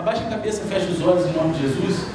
Abaixa a cabeça, fecha os olhos em nome de Jesus.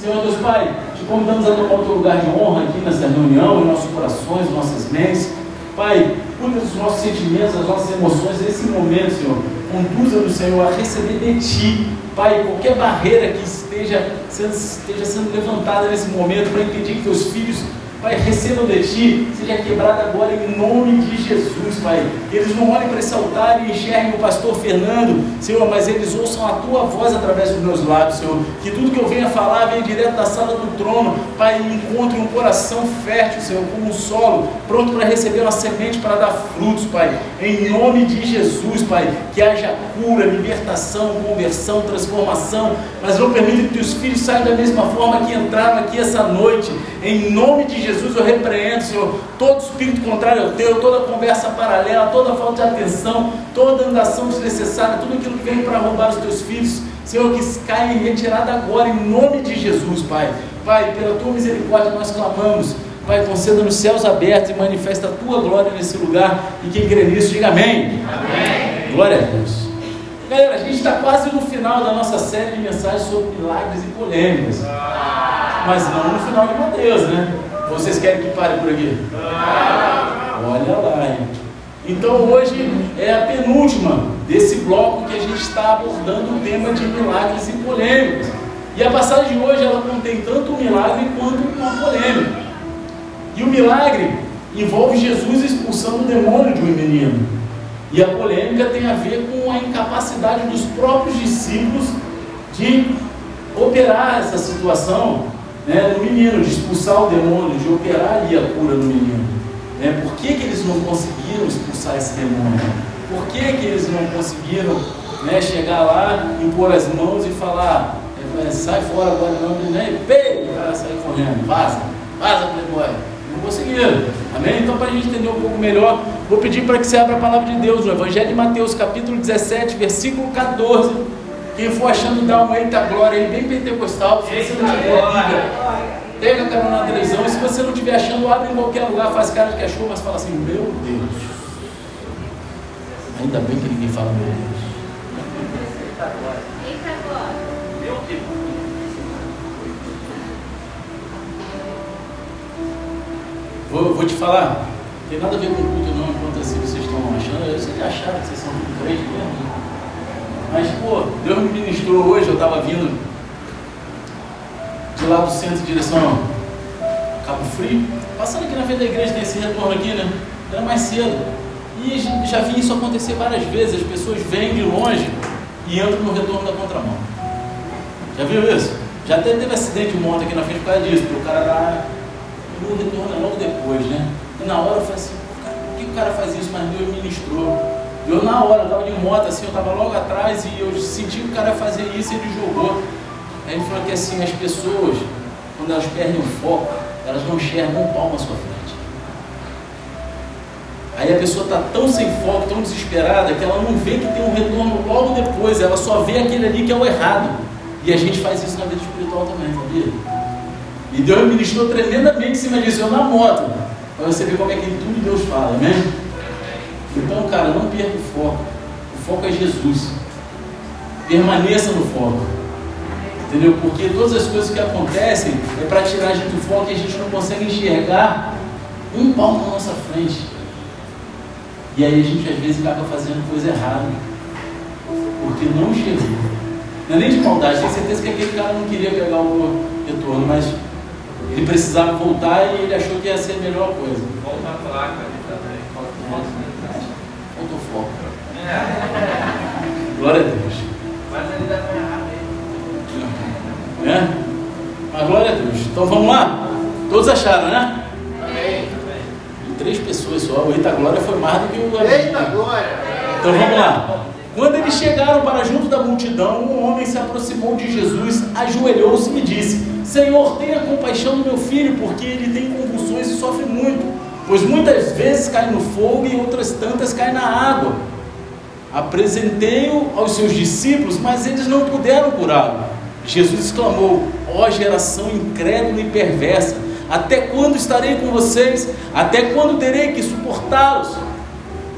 Senhor Deus Pai, te convidamos a tomar o teu lugar de honra aqui nessa reunião, em nossos corações, nossas mentes. Pai, cuida dos nossos sentimentos, das nossas emoções nesse momento, Senhor. Conduza-nos, Senhor, a receber de Ti, Pai, qualquer barreira que esteja sendo, esteja sendo levantada nesse momento para impedir que teus filhos Pai, recebam de Ti, seja quebrada agora em nome de Jesus, Pai. Eles não olhem para esse altar e enxerguem o pastor Fernando, Senhor, mas eles ouçam a Tua voz através dos meus lábios, Senhor. Que tudo que eu venha falar venha direto da sala do trono, Pai, e encontre um coração fértil, Senhor, como um solo, pronto para receber uma semente para dar frutos, Pai. Em nome de Jesus, Pai, que haja cura, libertação, conversão, transformação, mas não permita que teus filhos saiam da mesma forma que entraram aqui essa noite. Em nome de Jesus. Jesus, eu repreendo, Senhor, todo espírito contrário ao teu, toda conversa paralela, toda falta de atenção, toda andação desnecessária, tudo aquilo que vem para roubar os teus filhos, Senhor, que caia em retirada agora, em nome de Jesus, Pai. Pai, pela tua misericórdia nós clamamos. Pai, conceda nos céus abertos e manifesta a tua glória nesse lugar. E quem crê nisso, diga amém. amém. Glória a Deus. Galera, a gente está quase no final da nossa série de mensagens sobre milagres e polêmicas. Mas não no final de Mateus, né? Vocês querem que pare por aqui? Olha lá, hein? Então hoje é a penúltima desse bloco que a gente está abordando o tema de milagres e polêmicas. E a passagem de hoje ela contém tanto um milagre quanto uma polêmica. E o milagre envolve Jesus expulsando o demônio de um menino. E a polêmica tem a ver com a incapacidade dos próprios discípulos de operar essa situação né, no menino, de expulsar o demônio, de operar ali a cura no menino. Né? Por que, que eles não conseguiram expulsar esse demônio? Por que, que eles não conseguiram né, chegar lá, impor as mãos e falar, é, sai fora agora não, né? Pei, o cara sair correndo, vaza, vaza playboy. Não conseguiram. Amém? Então, para a gente entender um pouco melhor, vou pedir para que você abra a palavra de Deus no Evangelho de Mateus, capítulo 17, versículo 14 quem for achando dar uma eita glória aí, bem pentecostal, se você não tiver Bíblia, pega a carona na televisão. E se você não estiver achando, abre em qualquer lugar, faz cara de cachorro, mas fala assim: Meu Deus. Ainda bem que ninguém fala meu Deus. Vou, vou te falar, tem nada a ver com o culto não, enquanto assim vocês estão achando, eu sei que acharam que vocês são tudo crente mesmo. Mas, pô, Deus me ministrou hoje, eu estava vindo de lá do centro em direção a Cabo Frio. Passando aqui na frente da igreja, tem esse retorno aqui, né? Era mais cedo. E já vi isso acontecer várias vezes. As pessoas vêm de longe e entram no retorno da contramão. Já viu isso? Já até teve acidente um monte aqui na frente por causa disso, porque o cara dá. no retorno é logo depois, né? E na hora eu falei assim, por que o cara faz isso? Mas Deus ministrou. Eu na hora, eu estava de moto assim, eu estava logo atrás e eu senti o cara fazer isso e ele jogou. Aí ele falou que assim, as pessoas, quando elas perdem o foco, elas não enxergam um palmo à sua frente. Aí a pessoa está tão sem foco, tão desesperada, que ela não vê que tem um retorno logo depois, ela só vê aquele ali que é o errado. E a gente faz isso na vida espiritual também, sabia? E Deus ministrou tremendamente em cima disso, eu na moto, para você ver como é que tudo Deus fala, amém? Então, cara, não perca o foco. O foco é Jesus. Permaneça no foco. Entendeu? Porque todas as coisas que acontecem é para tirar a gente do foco e a gente não consegue enxergar um palmo na nossa frente. E aí a gente às vezes acaba fazendo coisa errada. Porque não enxergou. Não é nem de maldade, tenho certeza que aquele cara não queria pegar o retorno, mas ele precisava voltar e ele achou que ia ser a melhor coisa. Volta a placa ali também. Volta faltou foco. Glória a Deus. Mas ele dá errado aí. É? Mas glória a Deus. Então vamos lá? Todos acharam, né? Amém. três pessoas só. O Eita Glória foi mais do que o. Eita Glória! Então vamos lá. Quando eles chegaram para junto da multidão, um homem se aproximou de Jesus, ajoelhou-se e disse: Senhor, tenha compaixão do meu filho, porque ele tem convulsões e sofre muito pois muitas vezes cai no fogo e outras tantas cai na água. Apresentei-o aos seus discípulos, mas eles não puderam curá-lo. Jesus exclamou: Ó oh, geração incrédula e perversa, até quando estarei com vocês? Até quando terei que suportá-los?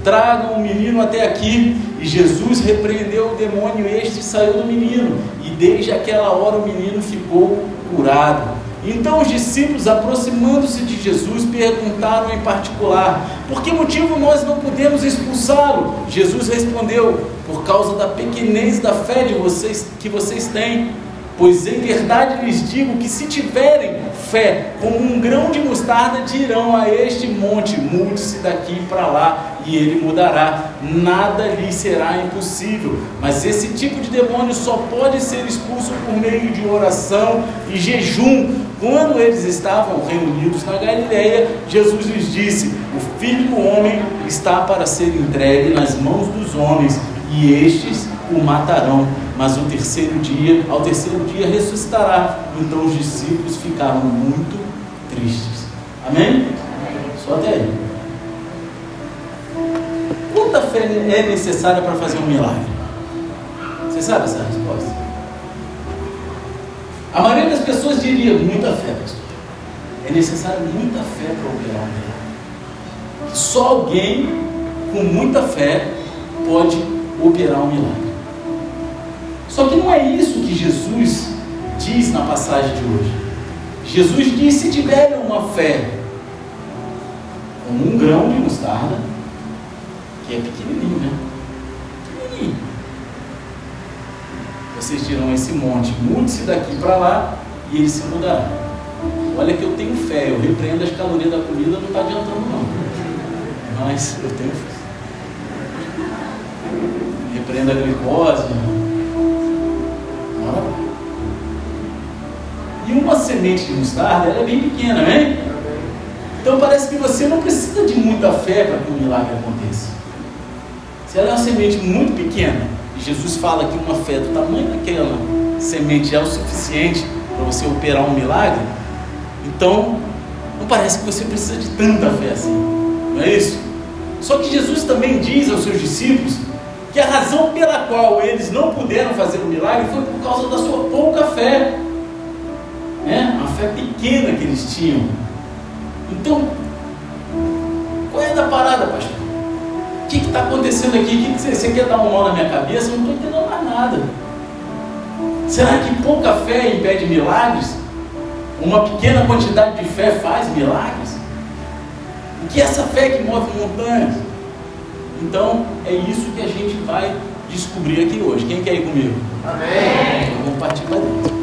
Tragam o menino até aqui. E Jesus repreendeu o demônio, este saiu do menino, e desde aquela hora o menino ficou curado. Então os discípulos, aproximando-se de Jesus, perguntaram em particular: Por que motivo nós não podemos expulsá-lo? Jesus respondeu: Por causa da pequenez da fé de vocês que vocês têm. Pois em verdade lhes digo que se tiverem fé como um grão de mostarda, dirão a este monte: mude-se daqui para lá, e ele mudará. Nada lhe será impossível. Mas esse tipo de demônio só pode ser expulso por meio de oração e jejum. Quando eles estavam reunidos na Galileia, Jesus lhes disse: O filho do homem está para ser entregue nas mãos dos homens, e estes o matarão mas no terceiro dia, ao terceiro dia ressuscitará. Então os discípulos ficaram muito tristes. Amém? Só até aí. Quanta fé é necessária para fazer um milagre? Você sabe essa resposta? A maioria das pessoas diria muita fé, pastor. É necessário muita fé para operar um milagre. Só alguém com muita fé pode operar um milagre. Só que não é isso que Jesus diz na passagem de hoje. Jesus diz: se tiverem uma fé como um grão de mostarda, que é pequenininho, né? Pequenininho. Vocês tiram esse monte, mude-se daqui para lá e ele se mudará. Olha que eu tenho fé, eu repreendo as calorias da comida, não está adiantando não. Mas eu tenho fé. Repreendo a glicose, E uma semente de mostarda ela é bem pequena, né? Então parece que você não precisa de muita fé para que um milagre aconteça. Se ela é uma semente muito pequena, Jesus fala que uma fé do tamanho daquela semente é o suficiente para você operar um milagre, então não parece que você precisa de tanta fé assim. Não é isso? Só que Jesus também diz aos seus discípulos que a razão pela qual eles não puderam fazer o milagre foi por causa da sua pouca fé, né? a fé pequena que eles tinham. Então, qual é a parada, pastor? O que está acontecendo aqui? Que que você, você, quer dar um nó na minha cabeça? Eu não estou entendendo mais nada. Será que pouca fé impede milagres? Uma pequena quantidade de fé faz milagres? O que é essa fé que move montanhas? Então, é isso que a gente vai descobrir aqui hoje. Quem quer ir comigo? Amém. Vamos partir para dentro.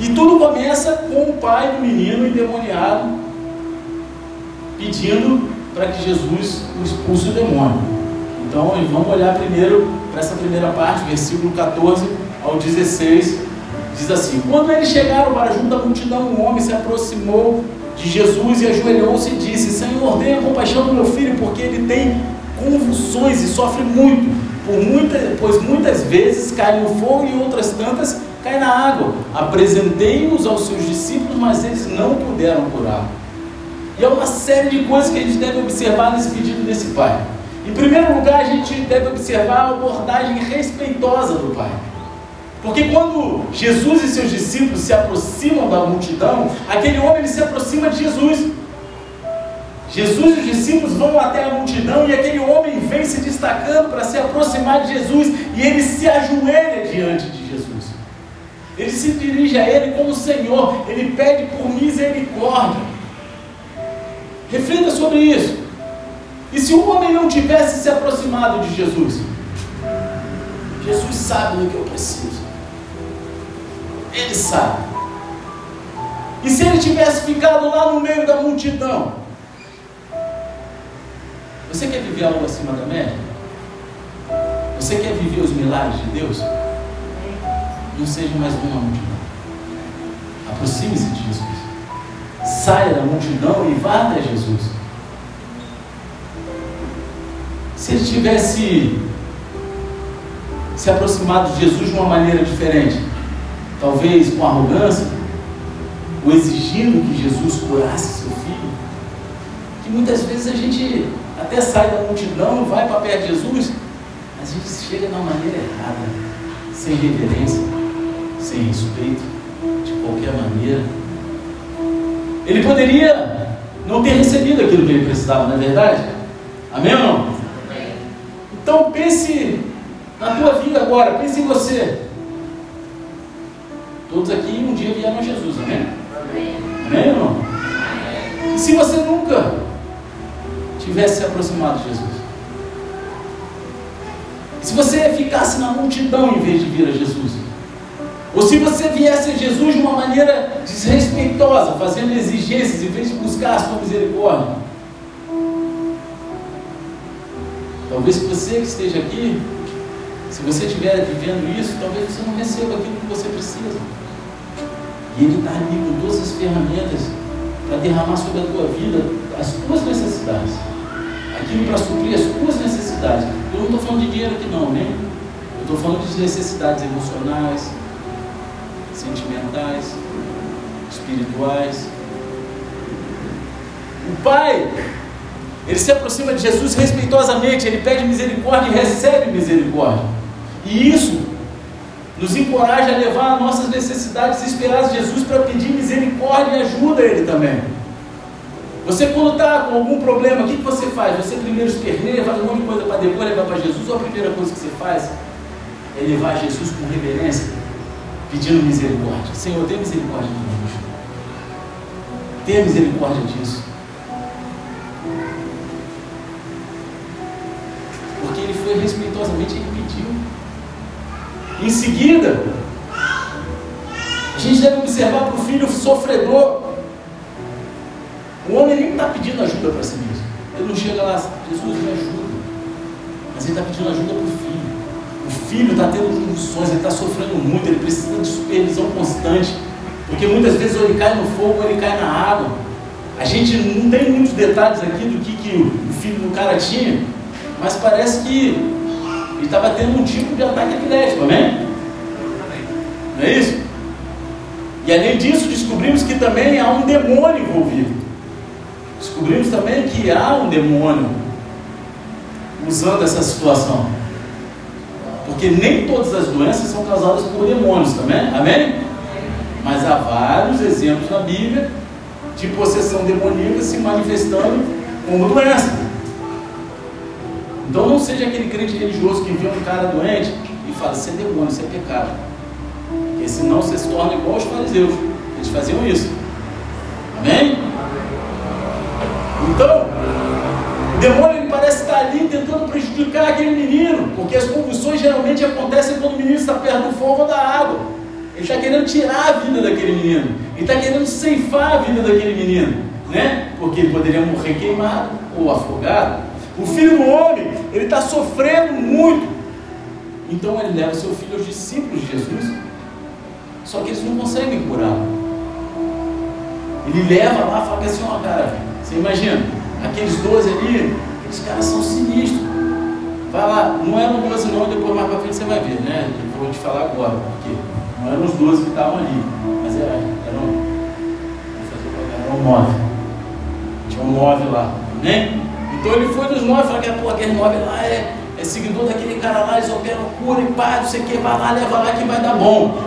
E tudo começa com o pai do menino endemoniado pedindo para que Jesus expulse o demônio. Então, vamos olhar primeiro para essa primeira parte, versículo 14 ao 16. Diz assim: Quando eles chegaram para junto da multidão, um homem se aproximou de Jesus e ajoelhou-se e disse: Senhor, tenha compaixão do meu filho, porque ele tem convulsões e sofre muito, por muita, pois muitas vezes cai no fogo e outras tantas cai na água. Apresentei-nos aos seus discípulos, mas eles não puderam curá-lo. E é uma série de coisas que a gente deve observar nesse pedido desse pai. Em primeiro lugar, a gente deve observar a abordagem respeitosa do pai. Porque quando Jesus e seus discípulos se aproximam da multidão, aquele homem ele se aproxima de Jesus. Jesus e os discípulos vão até a multidão e aquele homem vem se destacando para se aproximar de Jesus e ele se ajoelha diante de Jesus. Ele se dirige a ele como Senhor, ele pede por misericórdia. Reflita sobre isso. E se o homem não tivesse se aproximado de Jesus? Jesus sabe do que eu preciso. Ele sabe. E se ele tivesse ficado lá no meio da multidão? Você quer viver algo acima da média? Você quer viver os milagres de Deus? Não seja mais uma multidão. Aproxime-se de Jesus. Saia da multidão e vá até Jesus. Se ele tivesse se aproximado de Jesus de uma maneira diferente, talvez com arrogância, ou exigindo que Jesus curasse seu filho, que muitas vezes a gente até sai da multidão, vai para perto de Jesus, mas a gente chega de uma maneira errada, sem reverência, sem respeito, de qualquer maneira. Ele poderia não ter recebido aquilo que ele precisava, não é verdade? Amém ou não? Então pense na tua vida agora, pense em você. Todos aqui um dia vieram a Jesus, amém? Amém, irmão? E se você nunca tivesse se aproximado de Jesus? Se você ficasse na multidão em vez de vir a Jesus? Ou se você viesse a Jesus de uma maneira desrespeitosa, fazendo exigências em vez de buscar a sua misericórdia? Talvez você que esteja aqui, se você estiver vivendo isso, talvez você não receba aquilo que você precisa. E Ele está ali com todas as ferramentas para derramar sobre a tua vida as tuas necessidades. Aquilo para suprir as tuas necessidades. Eu não estou falando de dinheiro aqui não, né? Eu estou falando de necessidades emocionais, sentimentais, espirituais. O Pai, ele se aproxima de Jesus respeitosamente, ele pede misericórdia e recebe misericórdia. E isso nos encoraja a levar nossas necessidades e esperar Jesus para pedir misericórdia e ajuda a Ele também. Você quando está com algum problema, o que, que você faz? Você primeiro esperneia, faz um monte de coisa para depois levar para Jesus, ou a primeira coisa que você faz é levar Jesus com reverência, pedindo misericórdia. Senhor, tenha misericórdia de nós. Tenha misericórdia disso. Porque ele foi respeitosamente, ele pediu. Em seguida, a gente deve observar para o filho sofredor. O homem nem está pedindo ajuda para si mesmo. Ele não chega lá, Jesus me ajuda. Mas ele está pedindo ajuda para o filho. O filho está tendo convulsões, ele está sofrendo muito, ele precisa de supervisão constante. Porque muitas vezes ou ele cai no fogo ou ele cai na água. A gente não tem muitos detalhes aqui do que, que o filho do cara tinha, mas parece que ele estava tendo um tipo de ataque epilético, amém? Não é isso? E além disso, descobrimos que também há um demônio envolvido. Descobrimos também que há um demônio usando essa situação. Porque nem todas as doenças são causadas por demônios também, amém? Mas há vários exemplos na Bíblia de possessão demoníaca se manifestando como doença. Então não seja aquele crente religioso que vê um cara doente e fala, isso é demônio, isso é pecado. Porque senão você se torna igual aos fariseus. Eles faziam isso. Amém? Então, demônio parece estar ali tentando prejudicar aquele menino, porque as convulsões geralmente acontecem quando o menino está perto do fogo ou da água. Ele está querendo tirar a vida daquele menino. Ele está querendo ceifar a vida daquele menino. Né? Porque ele poderia morrer queimado ou afogado. O filho do homem, ele está sofrendo muito. Então ele leva seu filho aos discípulos de Jesus. Só que eles não conseguem curá-lo. Ele leva lá e fala assim, ó cara, você imagina, aqueles 12 ali, aqueles caras são sinistros. Vai lá, não eram 12 não, depois mais pra frente você vai ver, né? Eu vou te falar agora, porque não eram os 12 que estavam ali, mas eram, eram, eram 9. Tinham 9 lá, né? Então ele foi dos 9, falou que pô, aquele 9 lá é, é seguidor daquele cara lá, eles operam cura e pá, não sei o que, vai lá, leva lá que vai dar bom.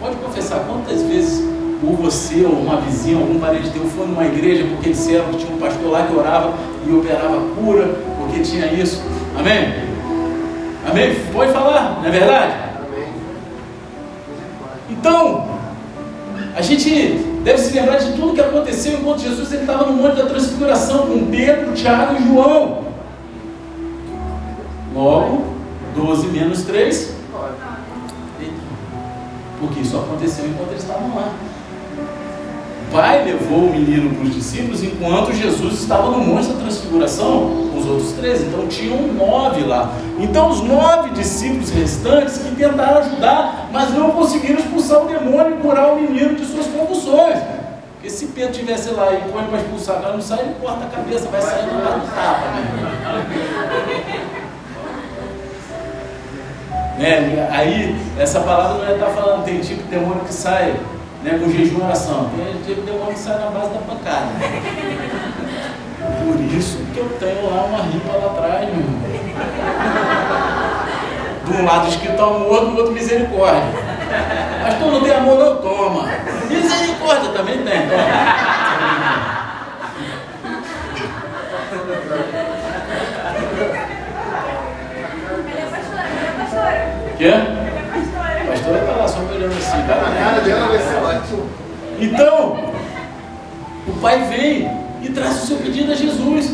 Pode confessar quantas vezes ou você, ou uma vizinha, algum parente teu foi numa igreja porque disseram que tinha um pastor lá que orava e operava cura, porque tinha isso. Amém? Amém? Pode falar, não é verdade? Então, a gente deve se lembrar de tudo que aconteceu enquanto Jesus estava no Monte da Transfiguração com Pedro, Tiago e João. Logo, 12 menos 3. Porque isso aconteceu enquanto eles estavam lá. Pai levou o menino para os discípulos enquanto Jesus estava no monte da transfiguração com os outros três. Então tinham nove lá. Então os nove discípulos restantes que tentaram ajudar, mas não conseguiram expulsar o demônio e curar o menino de suas convulsões. Porque se Pedro estivesse lá e põe para expulsar, cara não sai, ele corta a cabeça, vai sair no lado do tapa. Né? né? Aí, essa palavra não é estar falando, tem tipo de demônio que sai né, com jejum e oração. Tem tipo de demônio que sai na base da pancada. Por isso que eu tenho lá uma ripa lá atrás, meu irmão. De um lado escrito amor, do outro misericórdia. Mas tu não tem amor, não toma. Misericórdia também tem, toma. Quê? A cara dela vai ser ótimo. Então, o pai vem e traz o seu pedido a Jesus.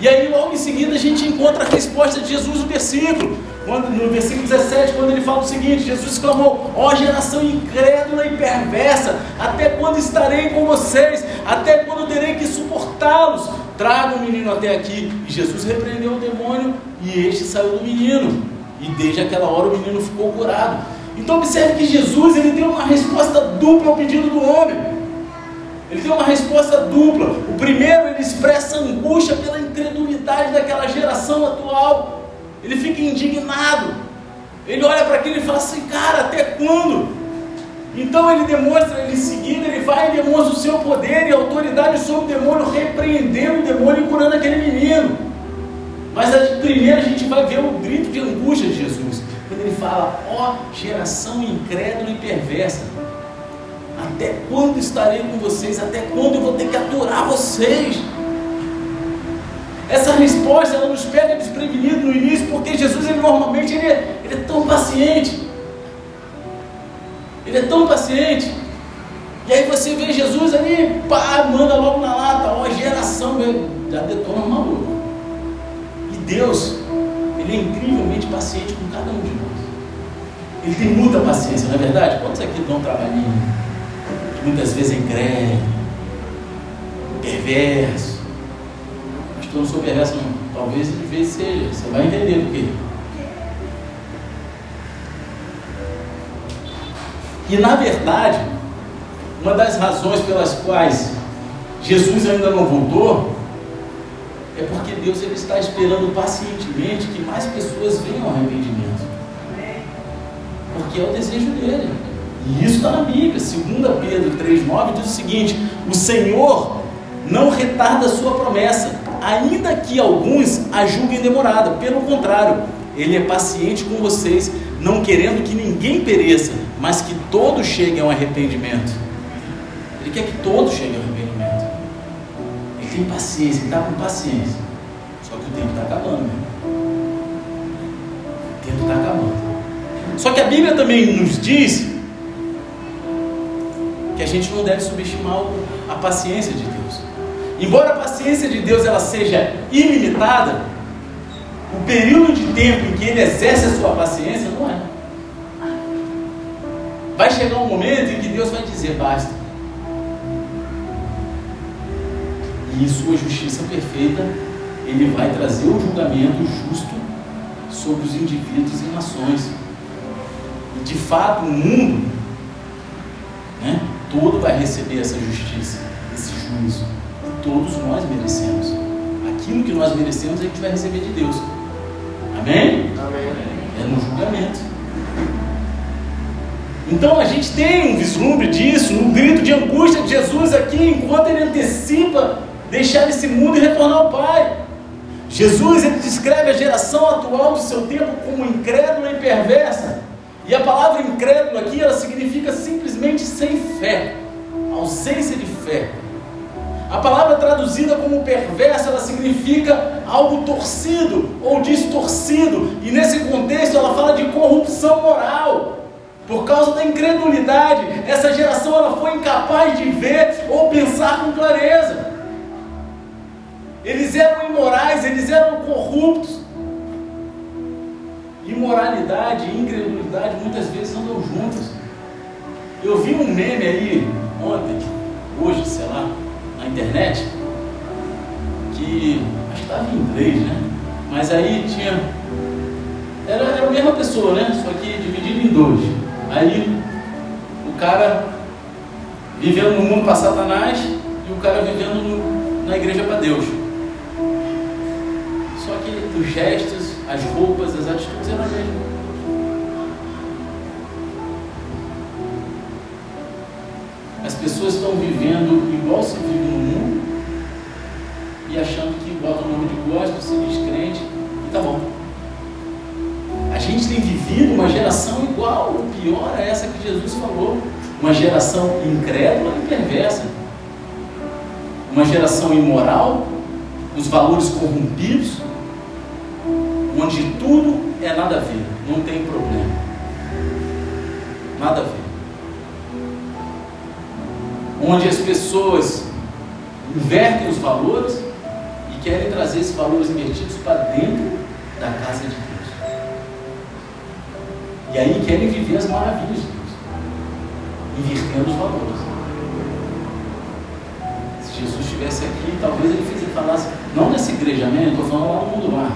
E aí, logo em seguida, a gente encontra a resposta de Jesus no versículo. Quando, no versículo 17, quando ele fala o seguinte: Jesus clamou, ó geração incrédula e perversa, até quando estarei com vocês? Até quando terei que suportá-los? Traga o menino até aqui. E Jesus repreendeu o demônio e este saiu do menino. E desde aquela hora o menino ficou curado. Então observe que Jesus ele deu uma resposta dupla ao pedido do homem. Ele deu uma resposta dupla. O primeiro ele expressa angústia pela incredulidade daquela geração atual. Ele fica indignado. Ele olha para aquilo e fala assim, cara, até quando? Então ele demonstra, ele em seguida, ele vai e demonstra o seu poder e autoridade sobre o demônio, repreendendo o demônio e curando aquele menino. Mas primeiro a gente vai ver o grito de angústia de Jesus. Quando ele fala, ó oh, geração incrédula e perversa, até quando estarei com vocês? Até quando eu vou ter que aturar vocês? Essa resposta ela nos pega desprevenido no início, porque Jesus ele normalmente ele é, ele é tão paciente. Ele é tão paciente. E aí você vê Jesus ali, pá, manda logo na lata, ó, geração, já detona o maluco. E Deus, Ele é incrivelmente paciente com cada um de nós. Ele tem muita paciência, não é verdade? Quantos aqui dão um trabalhinho? Muitas vezes é incrédulo, perverso. Mas que eu não sou perverso, não. Talvez de vez seja. Você vai entender por quê. E na verdade, uma das razões pelas quais Jesus ainda não voltou é porque Deus ele está esperando pacientemente que mais pessoas venham ao arrependimento. Porque é o desejo dele. E isso está na Bíblia. 2 Pedro 3,9 diz o seguinte: O Senhor não retarda a sua promessa, ainda que alguns a julguem demorada. Pelo contrário, Ele é paciente com vocês, não querendo que ninguém pereça, mas que todos cheguem ao arrependimento. Ele quer que todos cheguem ao arrependimento. Tem paciência, está com paciência. Só que o tempo está acabando. Né? O tempo está acabando. Só que a Bíblia também nos diz que a gente não deve subestimar a paciência de Deus. Embora a paciência de Deus ela seja ilimitada, o período de tempo em que ele exerce a sua paciência não é. Vai chegar um momento em que Deus vai dizer basta. E sua justiça perfeita, ele vai trazer o julgamento justo sobre os indivíduos e nações. E de fato, o mundo né, todo vai receber essa justiça, esse juízo. E todos nós merecemos. Aquilo que nós merecemos, a gente vai receber de Deus. Amém? Amém. É no julgamento. Então a gente tem um vislumbre disso, no grito de angústia de Jesus aqui, enquanto ele antecipa deixar esse mundo e retornar ao Pai. Jesus ele descreve a geração atual do seu tempo como incrédula e perversa. E a palavra incrédulo aqui ela significa simplesmente sem fé, ausência de fé. A palavra traduzida como perversa, ela significa algo torcido ou distorcido. E nesse contexto ela fala de corrupção moral. Por causa da incredulidade, essa geração ela foi incapaz de ver ou pensar com clareza. Eles eram imorais, eles eram corruptos. Imoralidade e incredulidade muitas vezes andam juntas. Eu vi um meme aí ontem, hoje, sei lá, na internet, que acho que estava em inglês, né? Mas aí tinha. Era, era a mesma pessoa, né? Só que dividido em dois. Aí o cara vivendo no mundo para Satanás e o cara vivendo no, na igreja para Deus. Só que os gestos, as roupas, as atitudes eram as mesmas. As pessoas estão vivendo igual se vive no mundo e achando que bota o nome de gospel, se diz crente e tá bom. A gente tem vivido uma geração igual, ou pior, a essa que Jesus falou. Uma geração incrédula e perversa. Uma geração imoral, os valores corrompidos, onde tudo é nada a ver, não tem problema. Nada a ver. Onde as pessoas invertem os valores e querem trazer esses valores invertidos para dentro da casa de Deus. E aí querem viver as maravilhas de Deus, invertendo os valores. Se Jesus estivesse aqui, talvez ele falasse, não nessa igreja, né? Estou falando lá no mundo mar.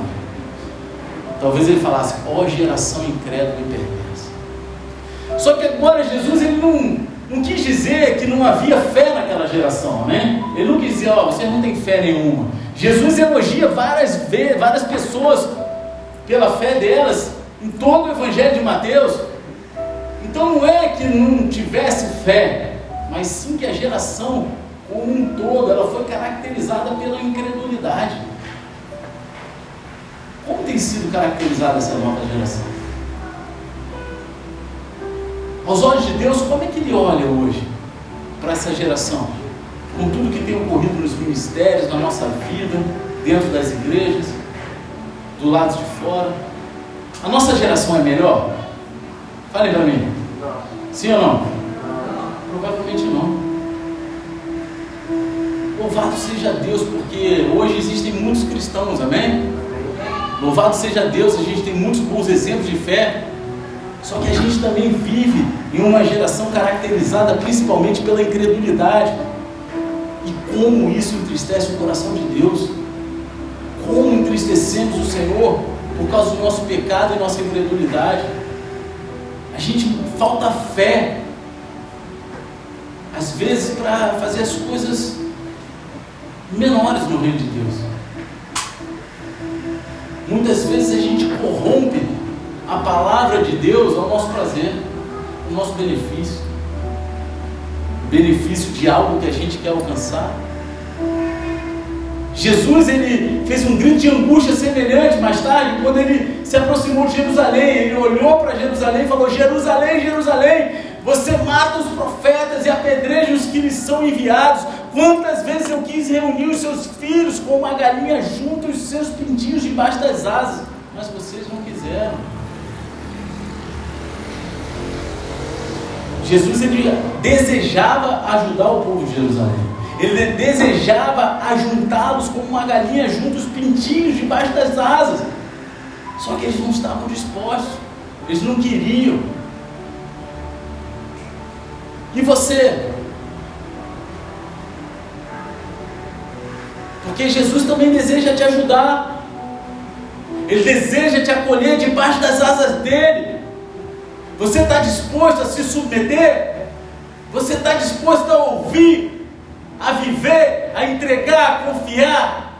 Talvez ele falasse, ó oh, geração incrédula e perversa. Só que agora Jesus ele não, não quis dizer que não havia fé naquela geração, né? Ele não quis dizer, ó, oh, você não tem fé nenhuma. Jesus elogia várias várias pessoas pela fé delas em todo o Evangelho de Mateus. Então não é que não tivesse fé, mas sim que a geração como um todo ela foi caracterizada pela incredulidade. Como tem sido caracterizada essa nova geração? Aos olhos de Deus, como é que Ele olha hoje para essa geração? Com tudo que tem ocorrido nos ministérios, na nossa vida, dentro das igrejas, do lado de fora. A nossa geração é melhor? Fale para mim. Sim ou não? não? Provavelmente não. Louvado seja Deus, porque hoje existem muitos cristãos, amém? Louvado seja Deus, a gente tem muitos bons exemplos de fé. Só que a gente também vive em uma geração caracterizada principalmente pela incredulidade. E como isso entristece o coração de Deus? Como entristecemos o Senhor por causa do nosso pecado e nossa incredulidade? A gente falta fé, às vezes, para fazer as coisas menores no reino de Deus. Muitas vezes a gente corrompe a palavra de Deus ao nosso prazer, ao nosso benefício. Benefício de algo que a gente quer alcançar. Jesus ele fez um grito de angústia semelhante mais tarde, quando ele se aproximou de Jerusalém. Ele olhou para Jerusalém e falou: Jerusalém, Jerusalém, você mata os profetas e apedreja os que lhes são enviados. Quantas vezes eu quis reunir os seus filhos como uma galinha junto os seus pintinhos debaixo das asas, mas vocês não quiseram. Jesus ele desejava ajudar o povo de Jerusalém. Ele desejava ajuntá-los como uma galinha junto os pintinhos debaixo das asas. Só que eles não estavam dispostos. Eles não queriam. E você? Porque Jesus também deseja te ajudar. Ele deseja te acolher debaixo das asas dele. Você está disposto a se submeter? Você está disposto a ouvir, a viver, a entregar, a confiar?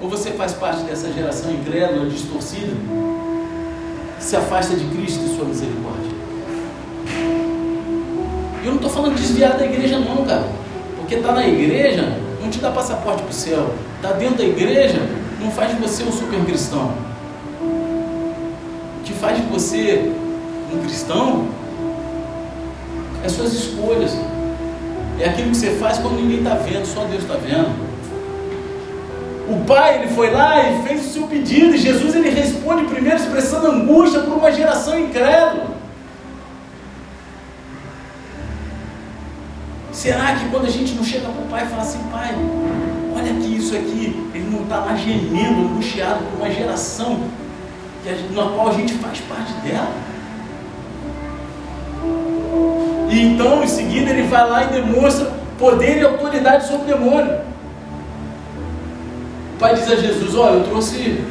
Ou você faz parte dessa geração incrédula, distorcida, que se afasta de Cristo e sua misericórdia? Eu não estou falando de desviar da igreja, não, cara. Porque está na igreja não te dá passaporte para o céu. Está dentro da igreja não faz de você um super cristão. O que faz de você um cristão é suas escolhas. É aquilo que você faz quando ninguém está vendo, só Deus está vendo. O pai ele foi lá e fez o seu pedido, e Jesus ele responde primeiro expressando angústia por uma geração incrédula. Será que quando a gente não chega para o pai e fala assim, pai, olha aqui isso aqui, ele não está lá gemendo, angustiado por uma geração na qual a gente faz parte dela? E então, em seguida, ele vai lá e demonstra poder e autoridade sobre o demônio. O pai diz a Jesus: Olha, eu trouxe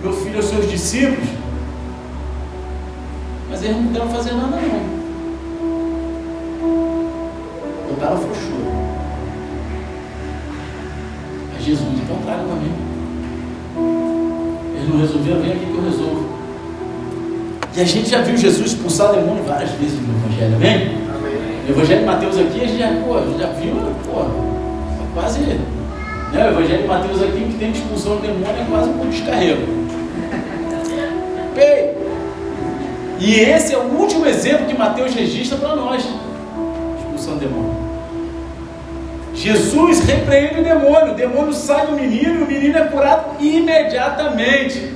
meu filho aos seus discípulos, mas eles não puderam fazer nada, não botaram frouxura. Aí Jesus, então traga para mim. Eles não resolveram, vem aqui que eu resolvo. E a gente já viu Jesus expulsar demônio várias vezes no Evangelho, amém? amém. No Evangelho de Mateus aqui, a gente já, pô, já viu, pô, quase. Né? O Evangelho de Mateus aqui, que tem expulsão de demônio, é quase um descarrego. Pei. E esse é o último exemplo que Mateus registra para nós. Expulsão de demônio. Jesus repreende o demônio, o demônio sai do menino e o menino é curado imediatamente.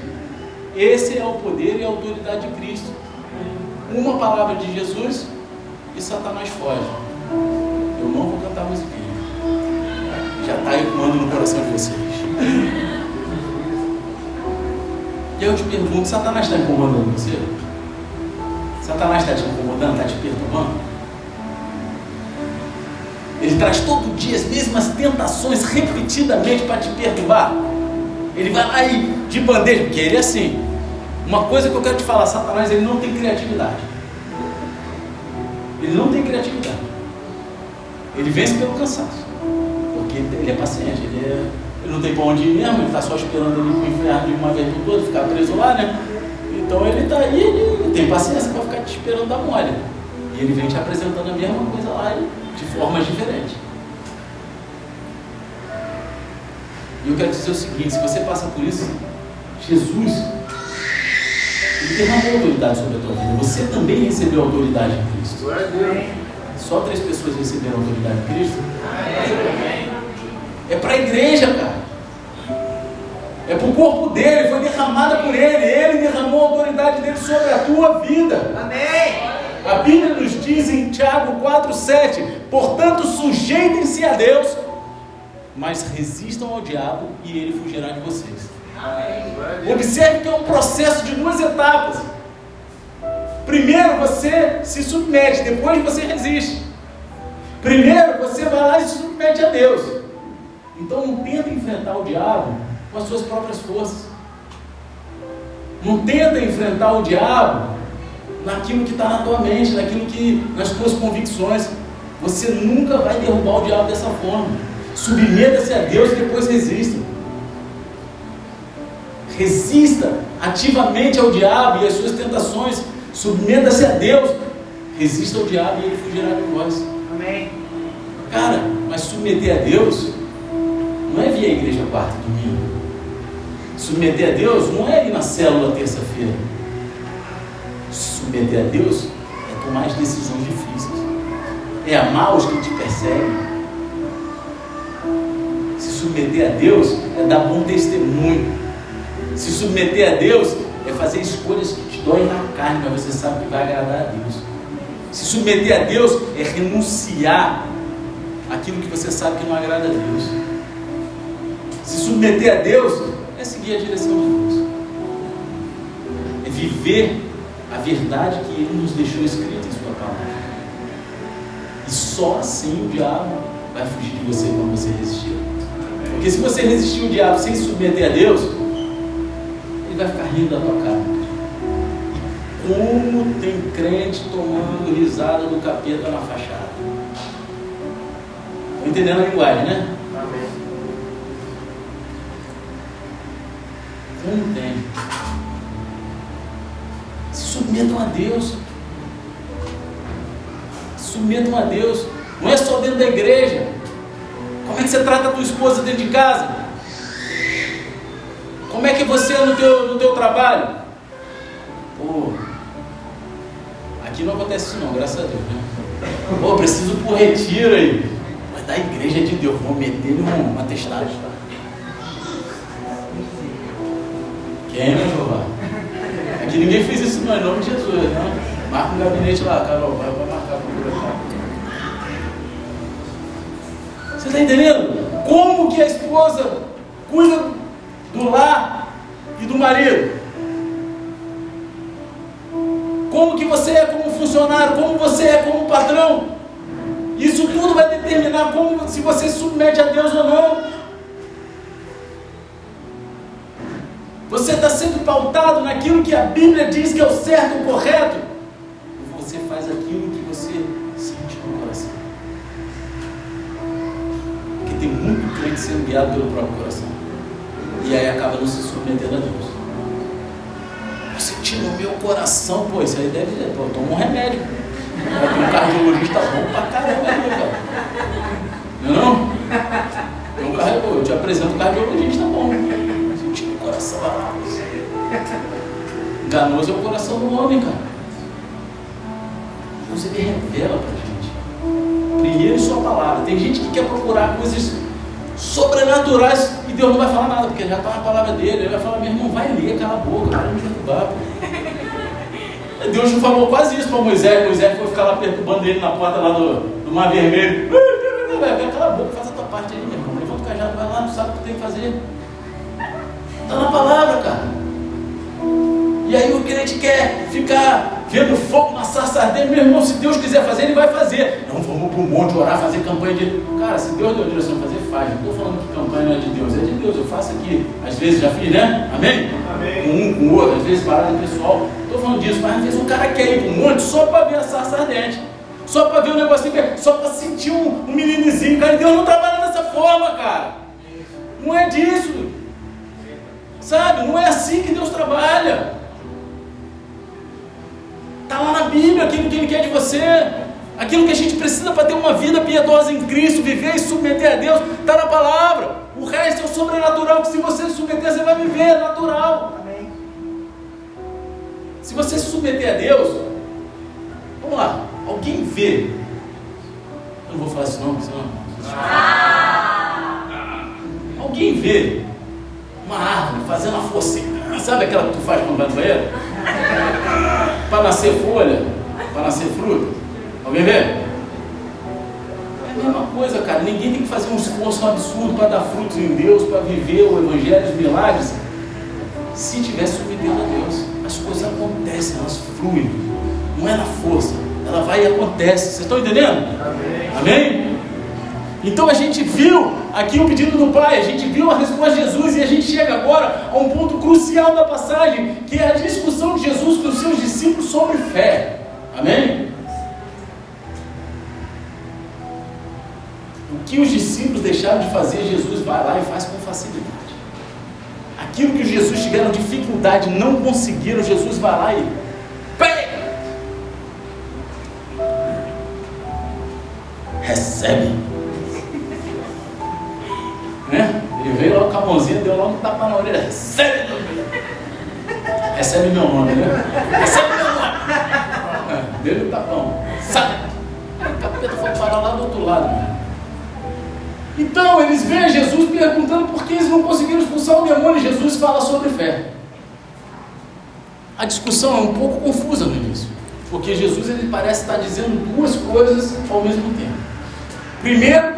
Esse é o poder e a autoridade de Cristo. Uma palavra de Jesus e Satanás foge. Eu não vou cantar musiquinha. Já está ecoando no coração de vocês. E eu te pergunto, Satanás está incomodando você? Satanás está te incomodando, está te perturbando? Ele traz todo dia as mesmas tentações repetidamente para te perturbar. Ele vai lá e de bandeja, porque ele é assim. Uma coisa que eu quero te falar, Satanás ele não tem criatividade. Ele não tem criatividade. Ele vence pelo cansaço. Porque ele é paciente, ele, é, ele não tem para onde ir mesmo, ele está só esperando ele para o inferno de uma vez por todas, ficar preso lá, né? Então ele está aí, ele tem paciência para ficar te esperando dar mole. E ele vem te apresentando a mesma coisa lá de formas diferentes. E eu quero dizer o seguinte: se você passa por isso, Jesus ele derramou autoridade sobre a tua vida. Você também recebeu autoridade em Cristo. Só três pessoas receberam autoridade em Cristo. É para a igreja, cara. É para o corpo dele, foi derramada por ele. Ele derramou a autoridade dele sobre a tua vida. Amém. A Bíblia nos diz em Tiago 4,7: Portanto, sujeitem-se a Deus, mas resistam ao diabo e ele fugirá de vocês. Observe que é um processo de duas etapas. Primeiro você se submete, depois você resiste. Primeiro você vai lá e se submete a Deus. Então não tenta enfrentar o diabo com as suas próprias forças. Não tenta enfrentar o diabo naquilo que está na tua mente, naquilo que nas tuas convicções. Você nunca vai derrubar o diabo dessa forma. Submeta-se a Deus e depois resista. Resista ativamente ao diabo e às suas tentações. Submeta-se a Deus. Resista ao diabo e ele fugirá de vós. Amém. Cara, mas submeter a Deus não é vir à igreja quarta domingo. Submeter a Deus não é ir na célula terça-feira. Submeter a Deus é tomar as decisões difíceis. É amar os que te perseguem. Se submeter a Deus é dar bom testemunho. Se submeter a Deus é fazer escolhas que te doem na carne, mas você sabe que vai agradar a Deus. Se submeter a Deus é renunciar aquilo que você sabe que não agrada a Deus. Se submeter a Deus é seguir a direção de Deus. É viver a verdade que Ele nos deixou escrita em Sua palavra. E só assim o diabo vai fugir de você quando você resistir. Porque se você resistir o diabo sem se submeter a Deus, ele vai ficar rindo da tua cara. E como tem crente tomando risada do capeta na fachada? Estou entendendo a linguagem, né? Amém. Como tem? Submetam a Deus. Submetam a Deus. Não é só dentro da igreja. Como é que você trata a tua esposa dentro de casa? Como é que você é no teu, no teu trabalho? Pô, aqui não acontece isso não, graças a Deus, né? Pô, preciso por retiro aí. Mas da igreja de Deus, vou meter um, um atestado. Quem, meu Jeová? Aqui ninguém fez isso não, em nome de Jesus, né? Marca um gabinete lá, Carol, vai, vai marcar por aqui. Você está entendendo? Como que a esposa cuida do lar e do marido? Como que você é como funcionário? Como você é como patrão? Isso tudo vai determinar como se você submete a Deus ou não. Você está sendo pautado naquilo que a Bíblia diz que é o certo, o correto? Ou você faz aquilo que você sente no coração? Porque tem muito crente sendo guiado pelo próprio coração. E aí acaba não se submetendo a Deus. Eu senti no meu coração, pô, isso aí deve. Pô, toma um remédio. Um cardiologista bom pra caramba cara. Não é não? Eu te apresento um cardiologista bom. Coração. Ah, Enganoso é o coração do homem, cara. Deus ele revela pra gente. Primeiro sua palavra. Tem gente que quer procurar coisas sobrenaturais e Deus não vai falar nada, porque já está na palavra dele. Ele vai falar, meu irmão, vai ler, cala a boca, para de derrubar. Deus falou quase isso para Moisés. Moisés foi ficar lá perturbando ele na porta lá do, do Mar Vermelho. Cala a boca, faz a tua parte aí, meu irmão. Levanta o cajado, vai lá, não sabe o que tem que fazer. Está na palavra, cara. E aí o crente quer ficar vendo fogo na sarça ardente. Meu irmão, se Deus quiser fazer, ele vai fazer. Não vamos para o monte orar, fazer campanha de. Cara, se Deus deu a direção fazer, faz. Não estou falando que campanha não é de Deus, é de Deus. Eu faço aqui. Às vezes já fiz, né? Amém? Amém. Com um, com o outro, às vezes parada pessoal. Estou falando disso, mas às vezes o cara quer ir para o monte só para ver a sarça ardente. Só para ver o um negocinho, só para sentir um, um meninozinho. Cara, Deus não trabalha dessa forma, cara. Não é disso. Sabe? Não é assim que Deus trabalha. Está lá na Bíblia aquilo que Ele quer de você. Aquilo que a gente precisa para ter uma vida piedosa em Cristo, viver e submeter a Deus, está na palavra. O resto é o sobrenatural, que se você se submeter, você vai viver, é natural. Amém. Se você se submeter a Deus, vamos lá, alguém vê. Eu não vou falar isso não, senão. Ah. Alguém vê uma árvore fazendo a força. Sabe aquela que tu faz quando vai no banheiro? para nascer folha, para nascer fruta. Alguém vê? É a mesma coisa, cara. Ninguém tem que fazer um esforço absurdo para dar frutos em Deus, para viver o Evangelho, os milagres. Se tiver submetendo a Deus, as coisas acontecem, elas fluem. Não é na força, ela vai e acontece. Vocês estão entendendo? Amém? Amém? Então a gente viu aqui o pedido do Pai, a gente viu a resposta de Jesus e a gente chega agora a um ponto crucial da passagem, que é a discussão de Jesus com os seus discípulos sobre fé. Amém? O que os discípulos deixaram de fazer, Jesus vai lá e faz com facilidade. Aquilo que Jesus tiveram dificuldade, não conseguiram, Jesus vai lá e pega. Recebe com a mãozinha, deu logo um tapa na orelha. Recebe meu nome. Recebe meu nome, né? Recebe meu nome. Deu um tapão. Sai. O capeta foi parar lá do outro lado. Né? Então eles veem Jesus perguntando por que eles não conseguiram expulsar o demônio. Jesus fala sobre fé. A discussão é um pouco confusa no início, porque Jesus ele parece estar dizendo duas coisas ao mesmo tempo. Primeiro,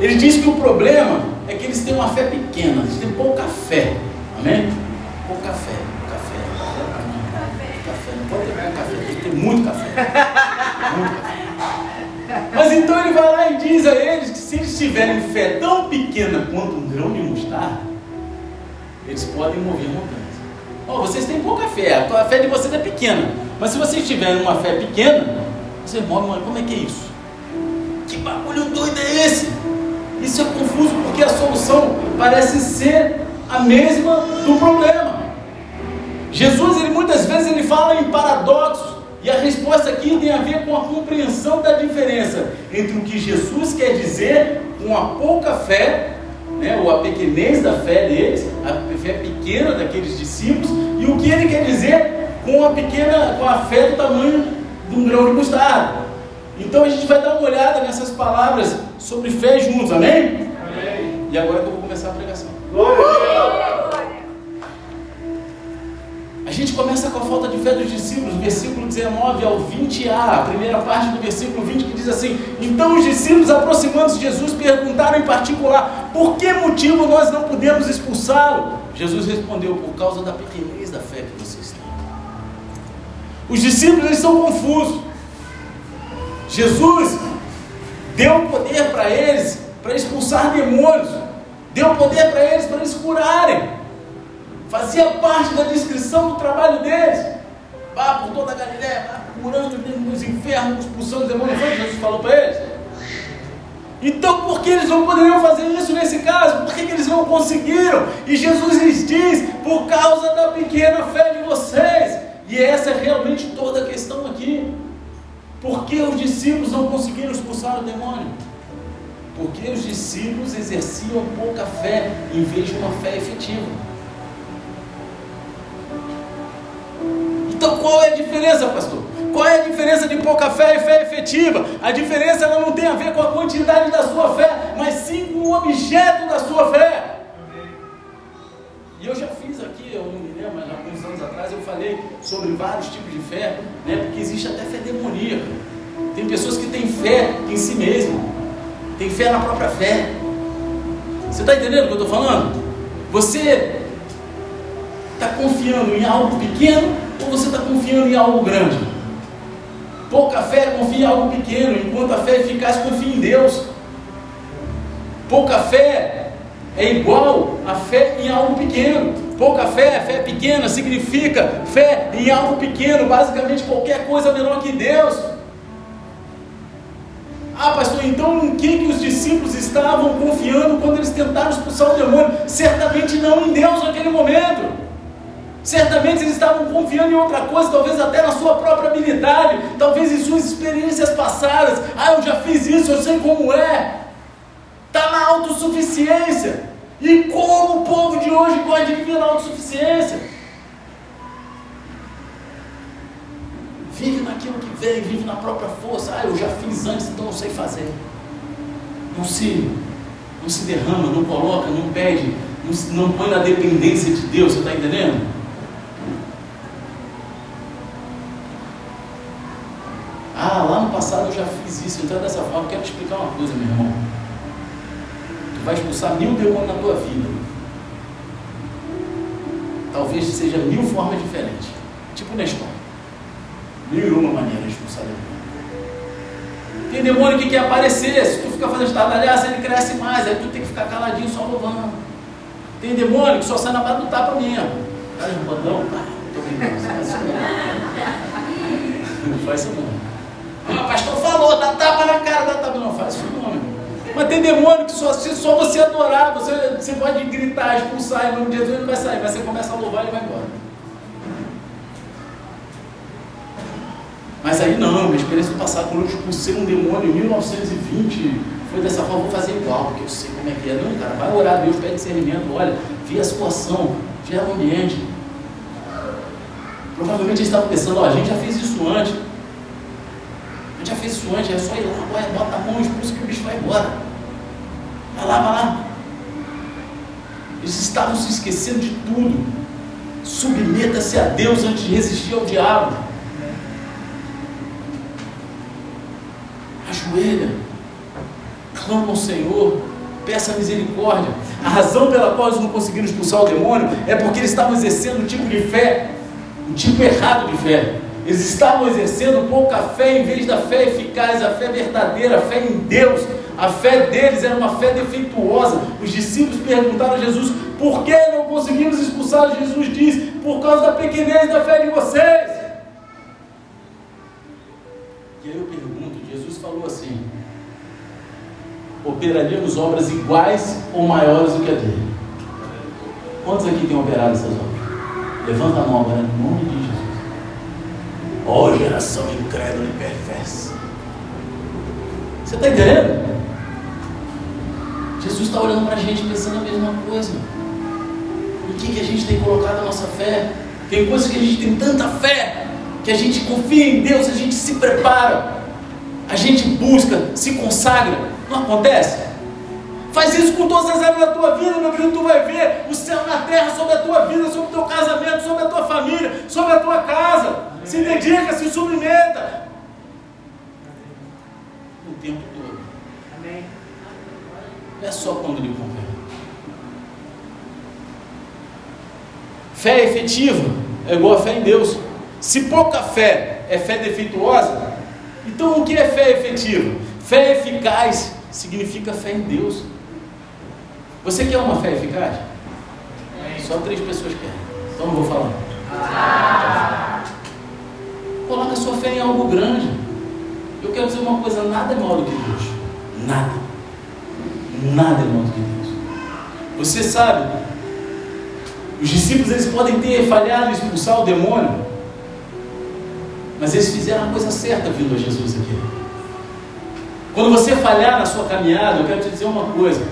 ele diz que o problema é que eles têm uma fé pequena, eles têm pouca fé. Amém? Pouca fé, café. Café, não pode ter pouco café, tem que ter muito café. Muito café. Mas então ele vai lá e diz a eles que se eles tiverem fé tão pequena quanto um grão de mostarda, eles podem mover montanhas. Oh, vocês têm pouca fé, a fé de vocês é pequena. Mas se vocês tiverem uma fé pequena, você move, como é que é isso? Isso é confuso porque a solução parece ser a mesma do problema. Jesus, ele muitas vezes ele fala em paradoxos, e a resposta aqui tem a ver com a compreensão da diferença entre o que Jesus quer dizer com a pouca fé, né, ou a pequenez da fé deles, a fé pequena daqueles discípulos, e o que ele quer dizer com a pequena, com a fé do tamanho de um grão de mostarda. Então a gente vai dar uma olhada nessas palavras sobre fé juntos, amém? Amém. E agora que eu vou começar a pregação. A gente começa com a falta de fé dos discípulos, versículo 19 ao 20a, a primeira parte do versículo 20 que diz assim: Então os discípulos, aproximando-se de Jesus, perguntaram em particular: Por que motivo nós não podemos expulsá-lo? Jesus respondeu: Por causa da pequenez da fé que vocês têm. Os discípulos eles são confusos. Jesus deu poder para eles para expulsar demônios, deu poder para eles para eles curarem. Fazia parte da descrição do trabalho deles. Vá por toda a Galiléia, vá curando nos infernos, expulsando demônios. Foi Jesus falou para eles? Então, por que eles não poderiam fazer isso nesse caso? Por que, que eles não conseguiram? E Jesus lhes diz: por causa da pequena fé de vocês. E essa é realmente toda a questão aqui. Por que os discípulos não conseguiram expulsar o demônio? Porque os discípulos exerciam pouca fé em vez de uma fé efetiva. Então qual é a diferença, pastor? Qual é a diferença de pouca fé e fé efetiva? A diferença ela não tem a ver com a quantidade da sua fé, mas sim com o objeto da sua fé. E eu já fiz aqui, eu não me lembro, mas atrás eu falei sobre vários tipos de fé, né? Porque existe até fé demoníaca. Tem pessoas que têm fé em si mesmo, tem fé na própria fé. Você está entendendo o que eu estou falando? Você está confiando em algo pequeno ou você está confiando em algo grande? Pouca fé confia em algo pequeno, enquanto a fé eficaz confia em Deus. Pouca fé é igual a fé em algo pequeno. Pouca fé, fé pequena, significa fé em algo pequeno, basicamente qualquer coisa menor que Deus. Ah, pastor, então em quem que os discípulos estavam confiando quando eles tentaram expulsar o demônio? Certamente não em Deus naquele momento. Certamente eles estavam confiando em outra coisa, talvez até na sua própria habilidade, talvez em suas experiências passadas. Ah, eu já fiz isso, eu sei como é. Está na autossuficiência. E como o povo de hoje pode viver na autossuficiência? Vive naquilo que vem, vive na própria força. Ah, eu já fiz antes, então eu sei fazer. Não se, não se derrama, não coloca, não pede, não, não põe na dependência de Deus, você está entendendo? Ah, lá no passado eu já fiz isso, então dessa forma. Eu quero te explicar uma coisa, meu irmão. Vai expulsar mil demônios na tua vida. Talvez seja mil formas diferentes. Tipo na escola. Mil e uma maneiras de expulsar demônio. Tem demônio que quer aparecer. Se tu ficar fazendo estardalhaça, ele cresce mais. Aí tu tem que ficar caladinho só louvando. Tem demônio que só sai na base do tapa mesmo. Tá de. Tô brincando. Não faz isso não. Ah, pastor falou, dá tapa na cara, dá tapa. Não, faz isso não, meu. Mas tem demônio que só, só você adorar, você, você pode gritar, expulsar em nome de Jesus, ele vai sair. Mas você começa a louvar, ele vai embora. Mas aí não, minha experiência do passado, quando eu expulsei um demônio em 1920, foi dessa forma, vou fazer igual, porque eu sei como é que é. Não, cara, vai orar, Deus pede discernimento, olha, vê a situação, gera o ambiente. Provavelmente eles estavam pensando, ó, a gente já fez isso antes gente antes, é só ir lá, agora, bota a mão, expulsa que o bicho vai embora. Vai lá, vai lá. Eles estavam se esquecendo de tudo. Submeta-se a Deus antes de resistir ao diabo. Ajoelha, clama ao Senhor, peça misericórdia. A razão pela qual eles não conseguiram expulsar o demônio é porque eles estavam exercendo um tipo de fé, um tipo errado de fé. Eles estavam exercendo pouca fé em vez da fé eficaz, a fé verdadeira, a fé em Deus. A fé deles era uma fé defeituosa. Os discípulos perguntaram a Jesus: por que não conseguimos expulsar? Jesus diz: por causa da pequenez da fé de vocês. E aí eu pergunto: Jesus falou assim: operaríamos obras iguais ou maiores do que a dele? Quantos aqui têm operado essas obras? Levanta a mão agora, em nome de. Ó oh, geração incrédula e perversa. Você está entendendo? Jesus está olhando para a gente pensando a mesma coisa. Em que, que a gente tem colocado a nossa fé? Tem coisas que a gente tem tanta fé que a gente confia em Deus, a gente se prepara, a gente busca, se consagra. Não acontece? Faz isso com todas as áreas da tua vida, meu querido. Tu vai ver o céu na terra sobre a tua vida, sobre o teu casamento, sobre a tua família, sobre a tua casa. Se dedica, se submeta. O tempo todo. Amém. Não é só quando lhe convém. Fé efetiva é igual a fé em Deus. Se pouca fé é fé defeituosa, então o que é fé efetiva? Fé eficaz significa fé em Deus. Você quer uma fé eficaz? Só três pessoas querem. Então não vou falar. Ah. Coloca sua fé em algo grande. Eu quero dizer uma coisa: nada é maior do que Deus. Nada. Nada é maior do que Deus. Você sabe, os discípulos eles podem ter falhado em expulsar o demônio, mas eles fizeram a coisa certa vindo a Jesus aqui. Quando você falhar na sua caminhada, eu quero te dizer uma coisa: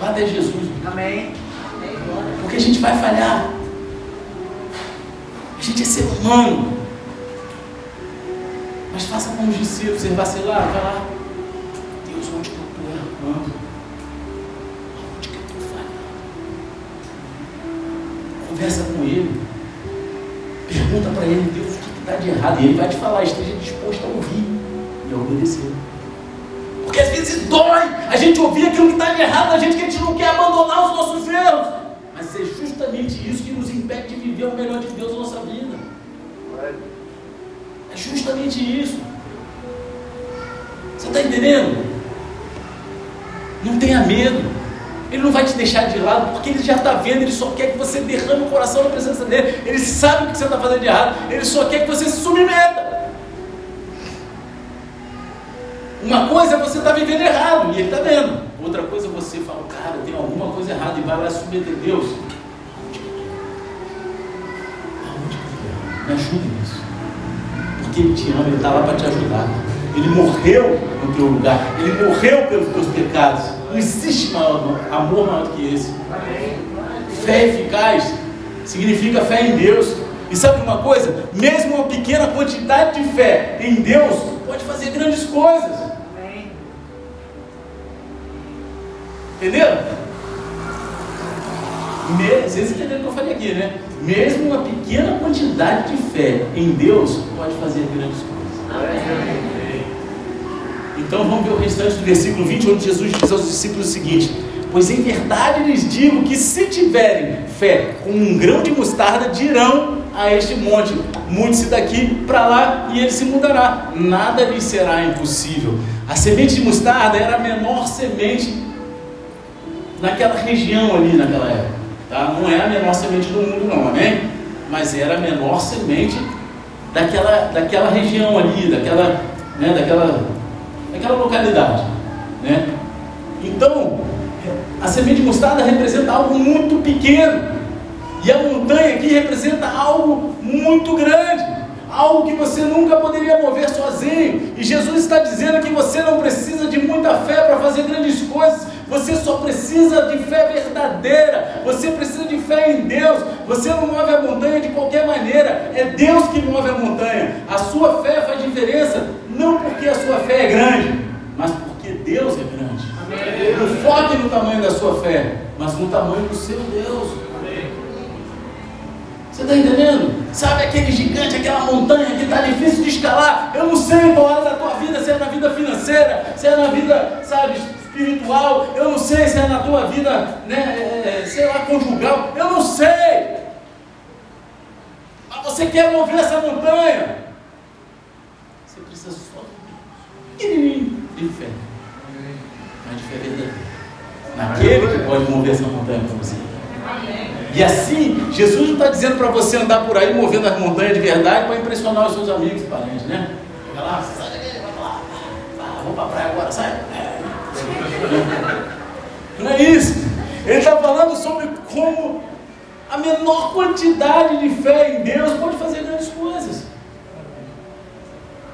vá até Jesus. Amém. Porque a gente vai falhar. A gente é ser humano. Mas faça como os discípulos, eles vacilar, vai lá. Deus, onde que eu estou errando? Onde que eu estou falhando? Conversa com ele. Pergunta para ele, Deus, o que está de errado? E ele vai te falar, esteja disposto a ouvir e a obedecer. Porque às vezes dói a gente ouvir aquilo que está de errado, a gente que a gente não quer abandonar os nossos erros. Mas é justamente isso que nos impede de viver o melhor de Deus na nossa vida. Justamente isso. Você está entendendo? Não tenha medo. Ele não vai te deixar de lado, porque ele já está vendo, ele só quer que você derrame o coração na presença dele. Ele sabe o que você está fazendo de errado, ele só quer que você se submeta. Uma coisa é você estar tá vivendo errado, e ele está vendo. Outra coisa é você falar, cara, tem alguma coisa errada, e vai lá submeter Deus. Me ajude nisso. Porque Ele te ama, Ele está lá para te ajudar. Ele morreu no teu lugar, Ele morreu pelos teus pecados. Não existe maior, amor maior do que esse. Fé eficaz significa fé em Deus. E sabe uma coisa? Mesmo uma pequena quantidade de fé em Deus pode fazer grandes coisas. Entenderam? Vocês entenderam o que eu falei aqui, né? Mesmo uma pequena quantidade de fé em Deus pode fazer grandes coisas. Então vamos ver o restante do versículo 20, onde Jesus diz aos discípulos o seguinte: Pois em verdade lhes digo que se tiverem fé com um grão de mostarda, dirão a este monte: mude-se daqui para lá e ele se mudará. Nada lhes será impossível. A semente de mostarda era a menor semente naquela região ali, naquela época. Tá? Não é a menor semente do mundo, não, amém? Mas era a menor semente daquela, daquela região ali, daquela, né, daquela naquela localidade. Né? Então, a semente de mostarda representa algo muito pequeno. E a montanha aqui representa algo muito grande. Algo que você nunca poderia mover sozinho. E Jesus está dizendo que você não precisa de muita fé para fazer grandes coisas. Você só precisa de fé verdadeira. Você precisa de fé em Deus. Você não move a montanha de qualquer maneira. É Deus que move a montanha. A sua fé faz diferença não porque a sua fé é grande, mas porque Deus é grande. Amém. Não foque no tamanho da sua fé, mas no tamanho do seu Deus. Amém. Você está entendendo? Sabe aquele gigante, aquela montanha que está difícil de escalar? Eu não sei qual é da tua vida, se é na vida financeira, se é na vida, sabe, espiritual, eu não sei se é na tua vida, né, é, é sei lá, conjugal, eu não sei. Mas você quer mover essa montanha? pequenininho de fé. Mas de fé verdadeira. Naquele que pode mover essa montanha para você. E assim, Jesus não está dizendo para você andar por aí movendo as montanhas de verdade para impressionar os seus amigos e parentes, né? Vai lá, sai daqui, vamos lá. Vamos para a praia agora, sai. Não é isso. Ele está falando sobre como a menor quantidade de fé em Deus pode fazer grandes coisas.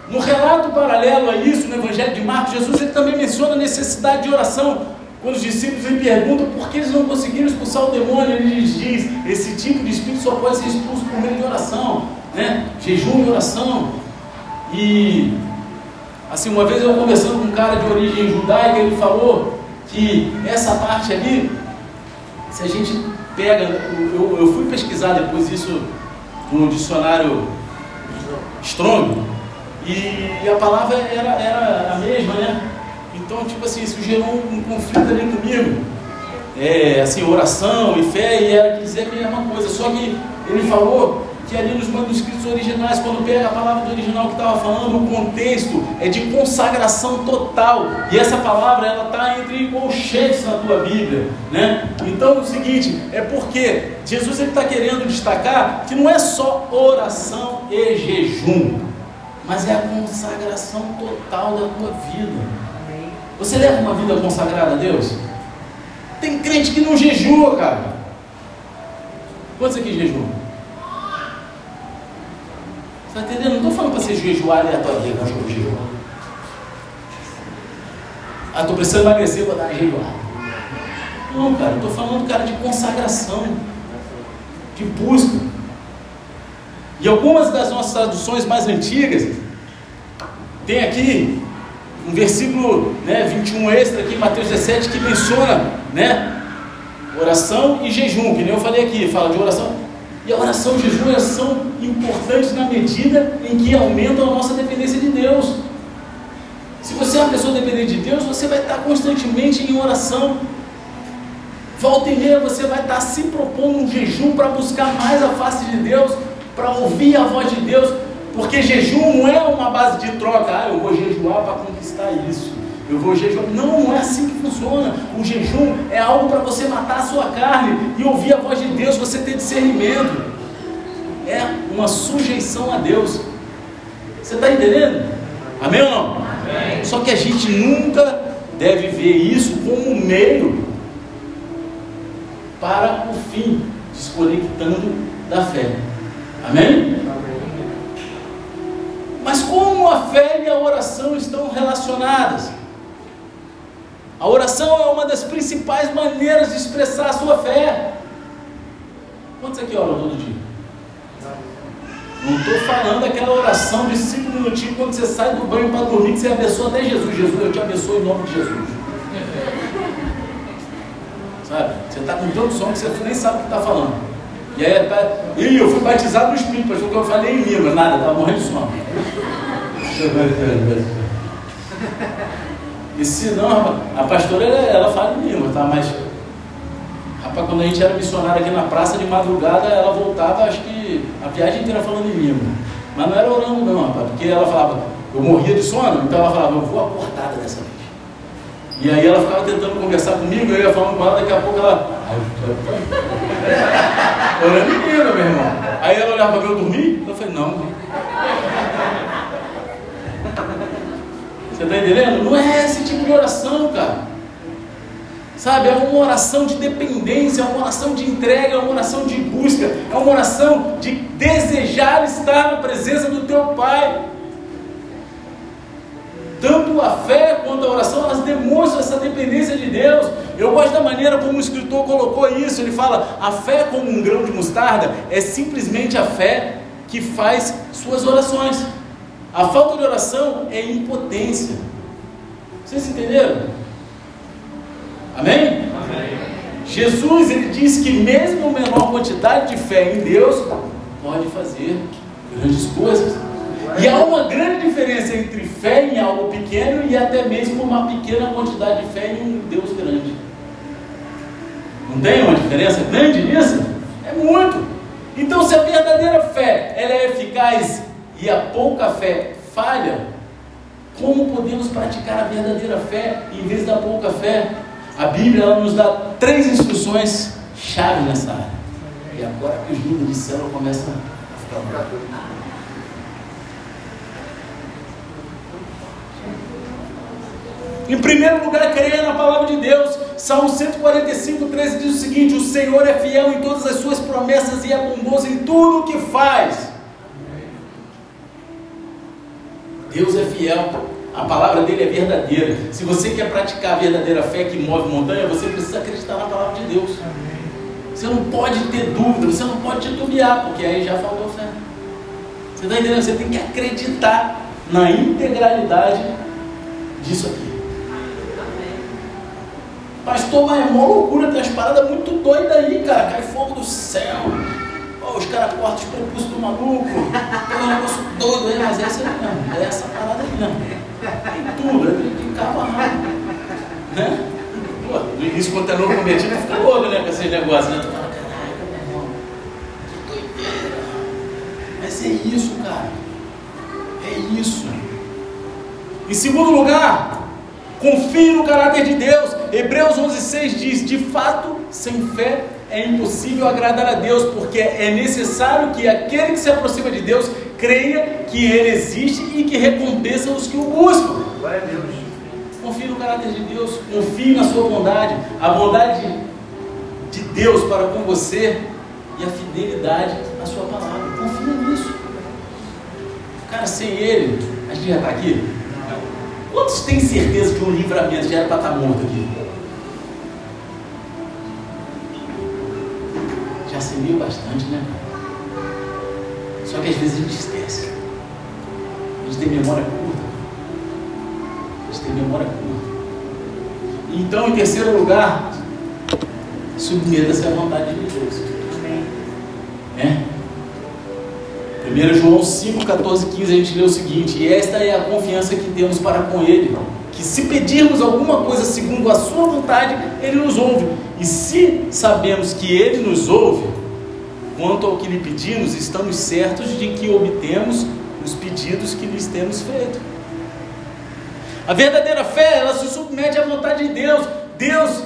No relato paralelo a isso, no Evangelho de Marcos, Jesus ele também menciona a necessidade de oração. Quando os discípulos lhe perguntam por que eles não conseguiram expulsar o demônio, ele lhes diz: esse tipo de espírito só pode ser expulso por meio de oração, né? jejum e oração. E, assim, uma vez eu conversando com um cara de origem judaica, ele falou que essa parte ali, se a gente pega, eu, eu fui pesquisar depois isso no dicionário Strong, e a palavra era, era a mesma, né? Então, tipo assim, isso gerou um, conflito ali comigo. É, assim, oração e fé, e era dizer a mesma coisa. Só que ele falou que ali nos manuscritos originais, quando pega a palavra do original que estava falando, o contexto é de consagração total. E essa palavra ela está entre colchetes na tua Bíblia, né? Então é o seguinte, é porque Jesus está querendo destacar que não é só oração e jejum mas é a consagração total da tua vida. Você leva uma vida consagrada a Deus? Tem crente que não jejua, cara. Quantos aqui jejuam? Está entendendo? Não estou falando para você jejuar aleatoriamente, não vou jejuar. Ah, estou precisando emagrecer, vou dar uma jejuada. Não, cara, estou falando, cara, de consagração, de busca. E algumas das nossas traduções mais antigas, tem aqui um versículo né, 21 extra aqui, Mateus 17, que menciona né, oração e jejum, que nem eu falei aqui, fala de oração E a oração e o jejum são importantes na medida em que aumentam a nossa dependência de Deus. Se você é uma pessoa dependente de Deus, você vai estar constantemente em oração. Volta e meia você vai estar se propondo um jejum para buscar mais a face de Deus, para ouvir a voz de Deus, porque jejum não é uma base de troca, ah, eu vou jejuar para conquistar isso. Eu vou jejuar. Não, não é assim que funciona. O jejum é algo para você matar a sua carne e ouvir a voz de Deus, você ter discernimento. É uma sujeição a Deus. Você está entendendo? Amém ou não? Amém. Só que a gente nunca deve ver isso como um meio para o fim, desconectando da fé. Amém? Mas como a fé e a oração estão relacionadas? A oração é uma das principais maneiras de expressar a sua fé. Quantos aqui oram todo dia? Não estou falando aquela oração de cinco minutinhos quando você sai do banho para dormir, que você abençoa até Jesus. Jesus, eu te abençoo em nome de Jesus. Sabe? Você está com tanto som que você nem sabe o que está falando. E aí, e eu fui batizado no Espírito, achou que eu falei em língua, nada, estava morrendo de sono. E se não, a pastora ela fala em língua, tá? Mas, rapaz, quando a gente era missionário aqui na praça de madrugada, ela voltava, acho que a viagem inteira falando em língua. Mas não era orando, não, rapaz, porque ela falava, eu morria de sono, então ela falava, eu vou acordada dessa vez. E aí ela ficava tentando conversar comigo, eu ia falando com ela, daqui a pouco ela. Orando em língua, meu irmão. Aí ela olhava para ver eu dormir, eu falei, não. Você está entendendo? Não é esse tipo de oração, cara. Sabe, é uma oração de dependência, é uma oração de entrega, é uma oração de busca, é uma oração de desejar estar na presença do teu Pai. Tanto a fé quanto a oração, elas demonstram essa dependência de Deus. Eu gosto da maneira como o escritor colocou isso. Ele fala: a fé como um grão de mostarda é simplesmente a fé que faz suas orações. A falta de oração é impotência. Vocês entenderam? Amém? Amém? Jesus ele diz que mesmo menor quantidade de fé em Deus pode fazer grandes coisas. E há uma grande diferença entre fé em algo pequeno e até mesmo uma pequena quantidade de fé em um Deus grande. Não tem uma diferença grande nisso? É muito. Então, se a verdadeira fé ela é eficaz e a pouca fé falha, como podemos praticar a verdadeira fé em vez da pouca fé? A Bíblia nos dá três instruções chave nessa área. E agora que os líderes de célula começam a ficar Em primeiro lugar, creia na palavra de Deus. Salmo 145, 13 diz o seguinte: O Senhor é fiel em todas as suas promessas e é bondoso em tudo o que faz. Deus é fiel, a palavra dele é verdadeira. Se você quer praticar a verdadeira fé que move montanha, você precisa acreditar na palavra de Deus. Você não pode ter dúvida, você não pode titubear, porque aí já faltou fé. Você está entendendo? Você tem que acreditar na integralidade disso aqui. Pastor, mas é uma loucura, tem umas paradas muito doidas aí, cara. Cai fogo do céu. Os caras cortam os prepúcios do maluco. Tem um negócio doido aí, mas essa não. É essa parada aí não. Tem tudo, tem que ficar amarrado. Né? Pô, no início, quando é novo cometido, fica louco, né? Com esses negócios, né? Tu fala, caraca, meu irmão, que doideira. Mas é isso, cara. É isso. Em segundo lugar, confie no caráter de Deus. Hebreus 11,6 diz: De fato, sem fé é impossível agradar a Deus, porque é necessário que aquele que se aproxima de Deus creia que Ele existe e que recompensa os que o buscam. Glória a Deus. Confie no caráter de Deus, confie na sua bondade, a bondade de Deus para com você e a fidelidade na sua palavra. Confia nisso. Cara, sem Ele, a gente já está aqui. Quantos têm certeza que o livramento já era para estar morto aqui? Serviu bastante, né? Só que às vezes a gente esquece. A gente tem memória curta. A gente tem memória curta. Então, em terceiro lugar, submeta-se à vontade de Deus. Amém. Né? 1 João 5, 14, 15 a gente lê o seguinte: E esta é a confiança que temos para com Ele, que se pedirmos alguma coisa segundo a Sua vontade, Ele nos ouve. E se sabemos que Ele nos ouve, quanto ao que lhe pedimos, estamos certos de que obtemos os pedidos que lhes temos feito. A verdadeira fé, ela se submete à vontade de Deus. Deus,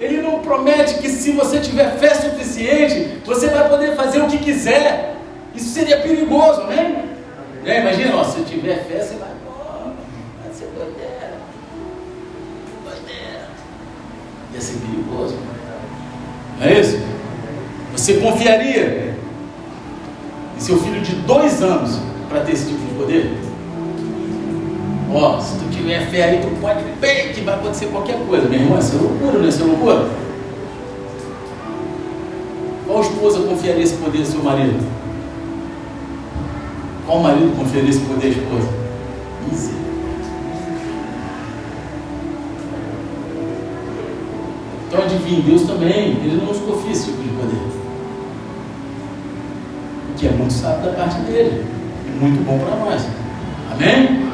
Ele não promete que se você tiver fé suficiente, você vai poder fazer o que quiser. Isso seria perigoso, amém? É, imagina, ó, se tiver fé, você vai, oh, vai ser. Doideira. Ia ser perigoso. Não é isso? Você confiaria em seu filho de dois anos para ter esse tipo de poder? Ó, se tu tiver fé aí, tu pode ver que vai acontecer qualquer coisa. Meu irmão, isso é loucura, não é? Isso é loucura? Qual esposa confiaria esse poder ao seu marido? Qual marido confiaria esse poder à esposa? Misericórdia. Então adivinha, Deus também, Ele não nos confia esse tipo de poder. Que é muito sábio da parte dele. E muito bom para nós. Amém?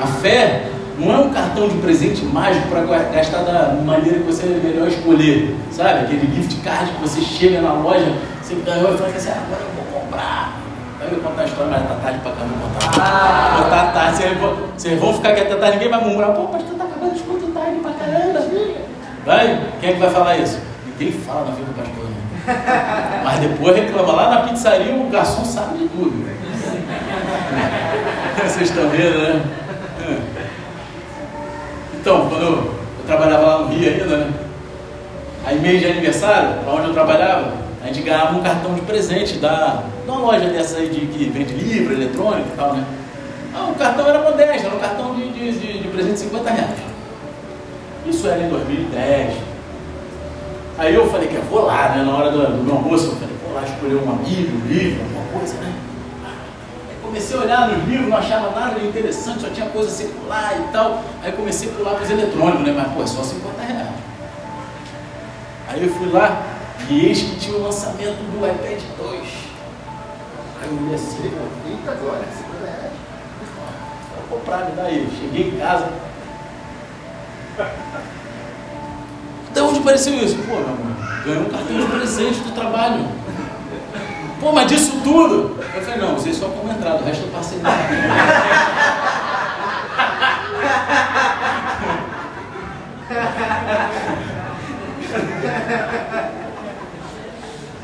A fé não é um cartão de presente mágico para gastar da maneira que você é melhor escolher. Sabe? Aquele gift card que você chega na loja, você ganhou e fala assim, ah, agora eu vou comprar eu ia contar a história, mas tá tarde pra caramba contar. Ah. Contar tarde, vocês vão, vocês vão ficar aqui até tarde, ninguém vai murmurar, pô, pastor tá acabando de contar tarde pra caramba. Vai? Quem é que vai falar isso? Ninguém fala na vida do pastor? Mas depois reclama lá na pizzaria, o garçom sabe de tudo. Vocês estão vendo, né? Então, quando eu, eu trabalhava lá no Rio ainda, né? Aí mês de aniversário, onde eu trabalhava, a gente ganhava um cartão de presente da, de uma loja dessa aí de, que vende livro, eletrônico e tal, né? Ah, o cartão era modesto, era um cartão de, de, de, de presente de 50 reais. Isso era em 2010. Aí eu falei que vou lá, né? Na hora do, do meu almoço, eu falei, vou lá escolher uma Bíblia, um livro, alguma coisa, né? Aí comecei a olhar nos livros, não achava nada interessante, só tinha coisa secular e tal. Aí comecei a pular para os eletrônicos, né? Mas, pô, é só 50 reais. Aí eu fui lá e eis que tinha o lançamento do iPad 2. Aí eu olhei assim, eita agora, 50 reais. Vou comprar, me dá aí. Cheguei em casa. De onde apareceu isso? Pô, meu amor, ganhei um cartão de presente do trabalho. Pô, mas disso tudo? Eu falei, não, vocês só como entrada, o resto eu passei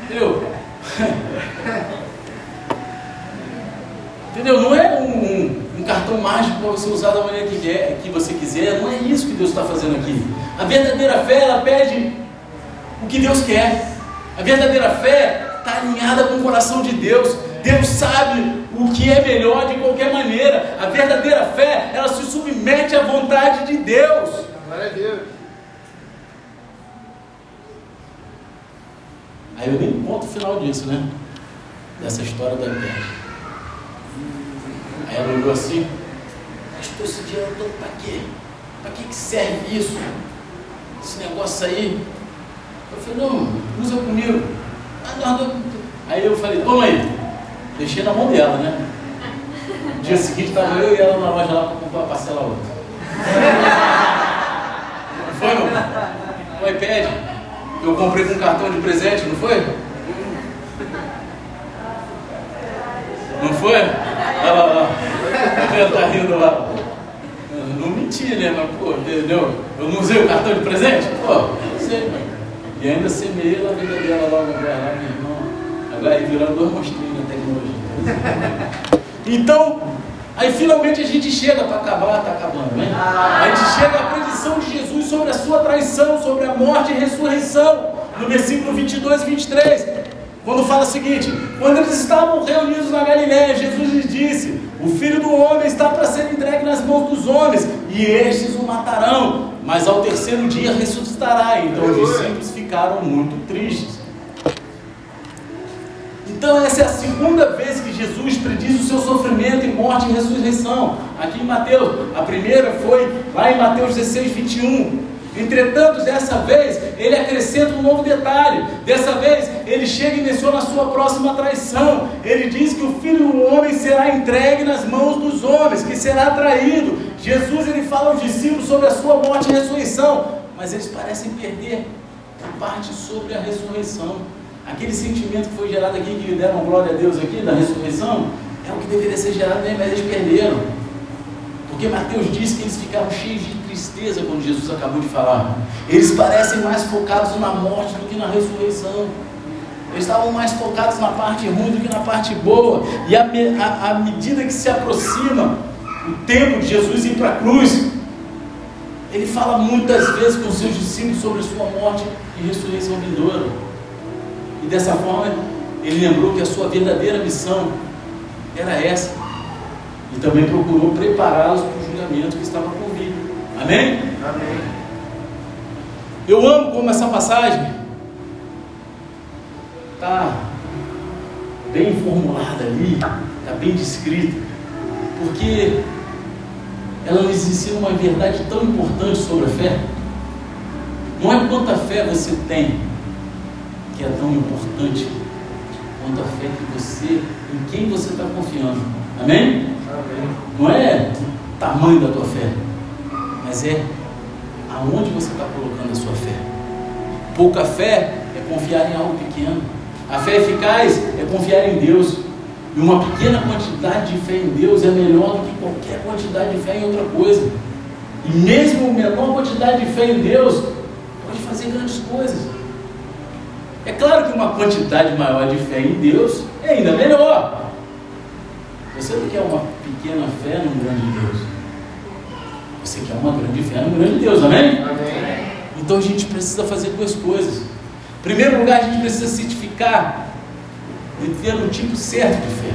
Entendeu? Entendeu? Não é um, um cartão mágico para você usar da maneira que, quer, que você quiser. Não é isso que Deus está fazendo aqui. A verdadeira fé, ela pede o que Deus quer. A verdadeira fé está alinhada com o coração de Deus. Deus sabe o que é melhor de qualquer maneira. A verdadeira fé, ela se submete à vontade de Deus. Glória a Deus. Aí eu nem conto o final disso, né? Dessa história da internet. Aí ela olhou assim, gastou esse dinheiro todo para quê? Para que, que serve isso? Esse negócio aí? Eu falei, não, usa comigo. Ah, aí eu falei, toma aí. Deixei na mão dela, né? No dia seguinte estava eu e ela na loja lá para comprar uma parcela outra. Não foi, meu? O iPad eu comprei com um cartão de presente, não foi? Não foi? Olha lá, lá. Ela tá rindo lá. Não menti, né? Mas, pô, entendeu? Eu não usei o cartão de presente? Pô, não sei. E ainda semeei na vida dela logo agora, lá, meu irmão. Agora virando dois monstrinhos na tecnologia. Então, Aí finalmente a gente chega para acabar, está acabando, né? A gente chega à predição de Jesus sobre a sua traição, sobre a morte e ressurreição, no versículo 22 e 23, quando fala o seguinte: quando eles estavam reunidos na Galiléia, Jesus lhes disse: O filho do homem está para ser entregue nas mãos dos homens, e estes o matarão, mas ao terceiro dia ressuscitará. Então os discípulos ficaram muito tristes. Então, essa é a segunda vez que Jesus prediz o seu sofrimento e morte e ressurreição. Aqui em Mateus, a primeira foi lá em Mateus 16, 21. Entretanto, dessa vez, ele acrescenta um novo detalhe. Dessa vez, ele chega e menciona a sua próxima traição. Ele diz que o filho do homem será entregue nas mãos dos homens, que será traído. Jesus ele fala aos discípulos sobre a sua morte e ressurreição, mas eles parecem perder a parte sobre a ressurreição. Aquele sentimento que foi gerado aqui, que deram glória a Deus aqui, da ressurreição, é o que deveria ser gerado mesmo, mas eles perderam. Porque Mateus diz que eles ficaram cheios de tristeza quando Jesus acabou de falar. Eles parecem mais focados na morte do que na ressurreição. Eles estavam mais focados na parte ruim do que na parte boa. E à medida que se aproxima o tempo de Jesus ir para a cruz, ele fala muitas vezes com seus discípulos sobre sua morte e ressurreição vindoura. E dessa forma, ele lembrou que a sua verdadeira missão era essa. E também procurou prepará-los para o julgamento que estava por. Amém? Amém. Eu amo como essa passagem está bem formulada ali, está bem descrita, porque ela nos ensina uma verdade tão importante sobre a fé. Não é quanta fé você tem que é tão importante quanto a fé que você, em quem você está confiando. Amém? Amém? Não é o tamanho da tua fé, mas é aonde você está colocando a sua fé. Pouca fé é confiar em algo pequeno. A fé eficaz é confiar em Deus. E uma pequena quantidade de fé em Deus é melhor do que qualquer quantidade de fé em outra coisa. E mesmo a menor quantidade de fé em Deus pode fazer grandes coisas. É claro que uma quantidade maior de fé em Deus é ainda melhor. Você não quer uma pequena fé num grande Deus. Você quer uma grande fé num grande Deus, amém? amém? Então a gente precisa fazer duas coisas. Em primeiro lugar, a gente precisa certificar de ter um tipo certo de fé.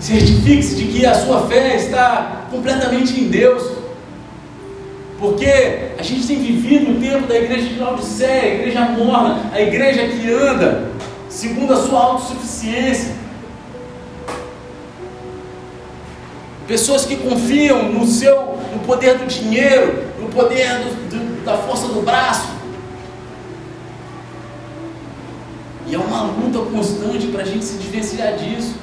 Certifique-se de que a sua fé está completamente em Deus. Porque a gente tem vivido o tempo da igreja de Laodiceia, a igreja morna, a igreja que anda segundo a sua autossuficiência. Pessoas que confiam no seu, no poder do dinheiro, no poder do, do, da força do braço. E é uma luta constante para a gente se diferenciar disso.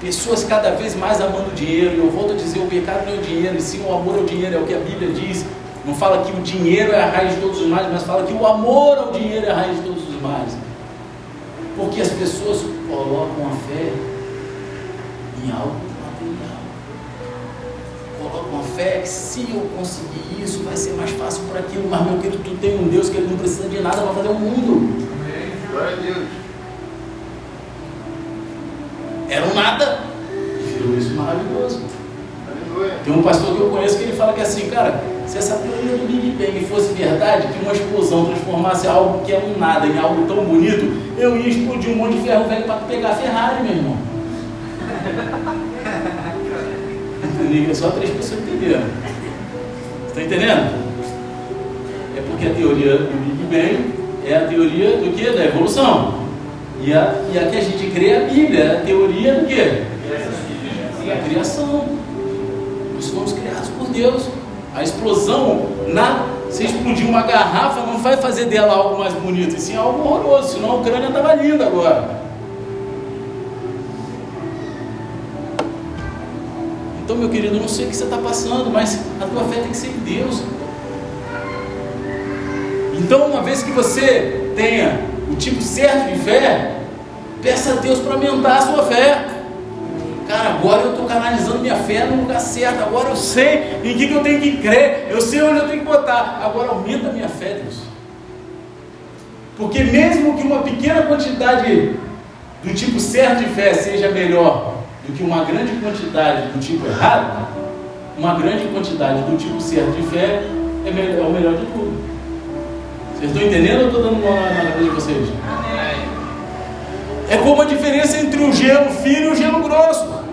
Pessoas cada vez mais amando o dinheiro. E eu volto a dizer: o pecado não é o dinheiro, e sim o amor ao dinheiro, é o que a Bíblia diz. Não fala que o dinheiro é a raiz de todos os males, mas fala que o amor ao dinheiro é a raiz de todos os males. Porque as pessoas colocam a fé em algo. A fé que se eu conseguir isso, vai ser mais fácil por aquilo. Mas, meu querido, tu tem um Deus que ele não precisa de nada para fazer o mundo. Amém. Glória a Deus era um nada e virou isso maravilhoso. Tem um pastor que eu conheço que ele fala que é assim, cara, se essa teoria do Big Bang fosse verdade, que uma explosão transformasse algo que é um nada em algo tão bonito, eu ia explodir um monte de ferro velho para pegar a Ferrari, meu irmão. É só três pessoas entenderam. Está entendendo? É porque a teoria do Big Bang é a teoria do que? Da evolução. E a, e a que a gente crê é a Bíblia, é a teoria do quê? É a criação. Nós fomos criados por Deus. A explosão, na, se explodir uma garrafa, não vai fazer dela algo mais bonito, e sim algo horroroso, senão a Ucrânia estava linda agora. Então, meu querido, não sei o que você está passando, mas a tua fé tem que ser em Deus. Então, uma vez que você tenha o tipo certo de fé, peça a Deus para aumentar a sua fé. Cara, agora eu estou canalizando minha fé no lugar certo. Agora eu sei em que, que eu tenho que crer. Eu sei onde eu tenho que botar. Agora aumenta a minha fé, Deus. Porque mesmo que uma pequena quantidade do tipo certo de fé seja melhor do que uma grande quantidade do tipo errado, uma grande quantidade do tipo certo de fé é, melhor, é o melhor de tudo. Vocês estão entendendo ou estou dando uma na cabeça de vocês? É como a diferença entre o gelo fino e o gelo grosso.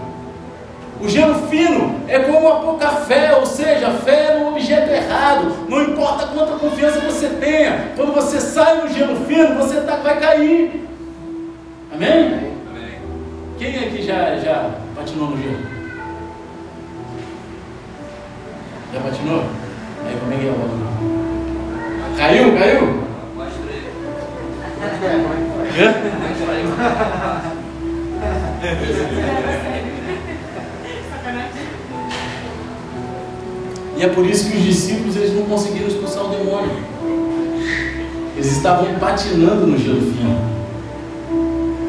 O gelo fino é como a pouca fé, ou seja, fé no objeto errado. Não importa quanta confiança você tenha, quando você sai no gelo fino, você tá, vai cair. Amém? Quem aqui já, já patinou no gelo? Já patinou? Aí como é que é o Caiu? Caiu? Mostrei. E é por isso que os discípulos eles não conseguiram expulsar o demônio. Eles estavam patinando no gelo fino.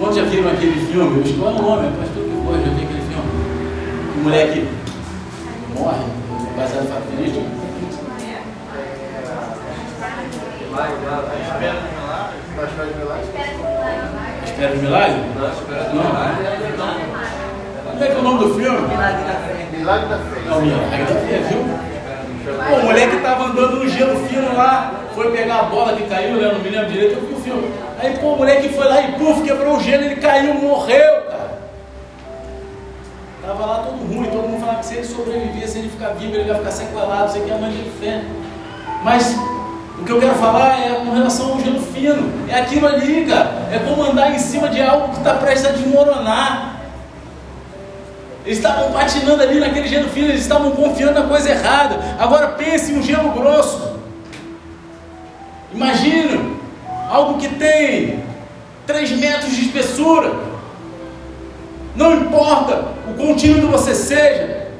Quando já viram aquele filme? Eu escolho o nome, pastor que foi, já vi aquele filme. O moleque morre, baseado em fato verídico. Espera de milagre? Não. Como é que é o nome do filme? Milagre da fé. Não, milagre da fé, viu? Pô, o moleque tava andando no gelo fino lá, foi pegar a bola que caiu, né? Não me lembro direito, eu vi o filme. Aí, pô, o moleque foi lá e puf, quebrou o gelo, ele caiu, morreu, cara. Tava lá todo ruim, todo mundo falava que se ele sobrevivesse, se ele ficar vivo, ele vai ficar sequelado, isso aqui é a mãe de fé. Mas o que eu quero falar é com relação ao gelo fino. É aquilo ali, cara. É como andar em cima de algo que está prestes a desmoronar. Eles estavam patinando ali naquele gelo fino, eles estavam confiando na coisa errada. Agora pense em um gelo grosso. Imagina algo que tem 3 metros de espessura. Não importa o contínuo que você seja,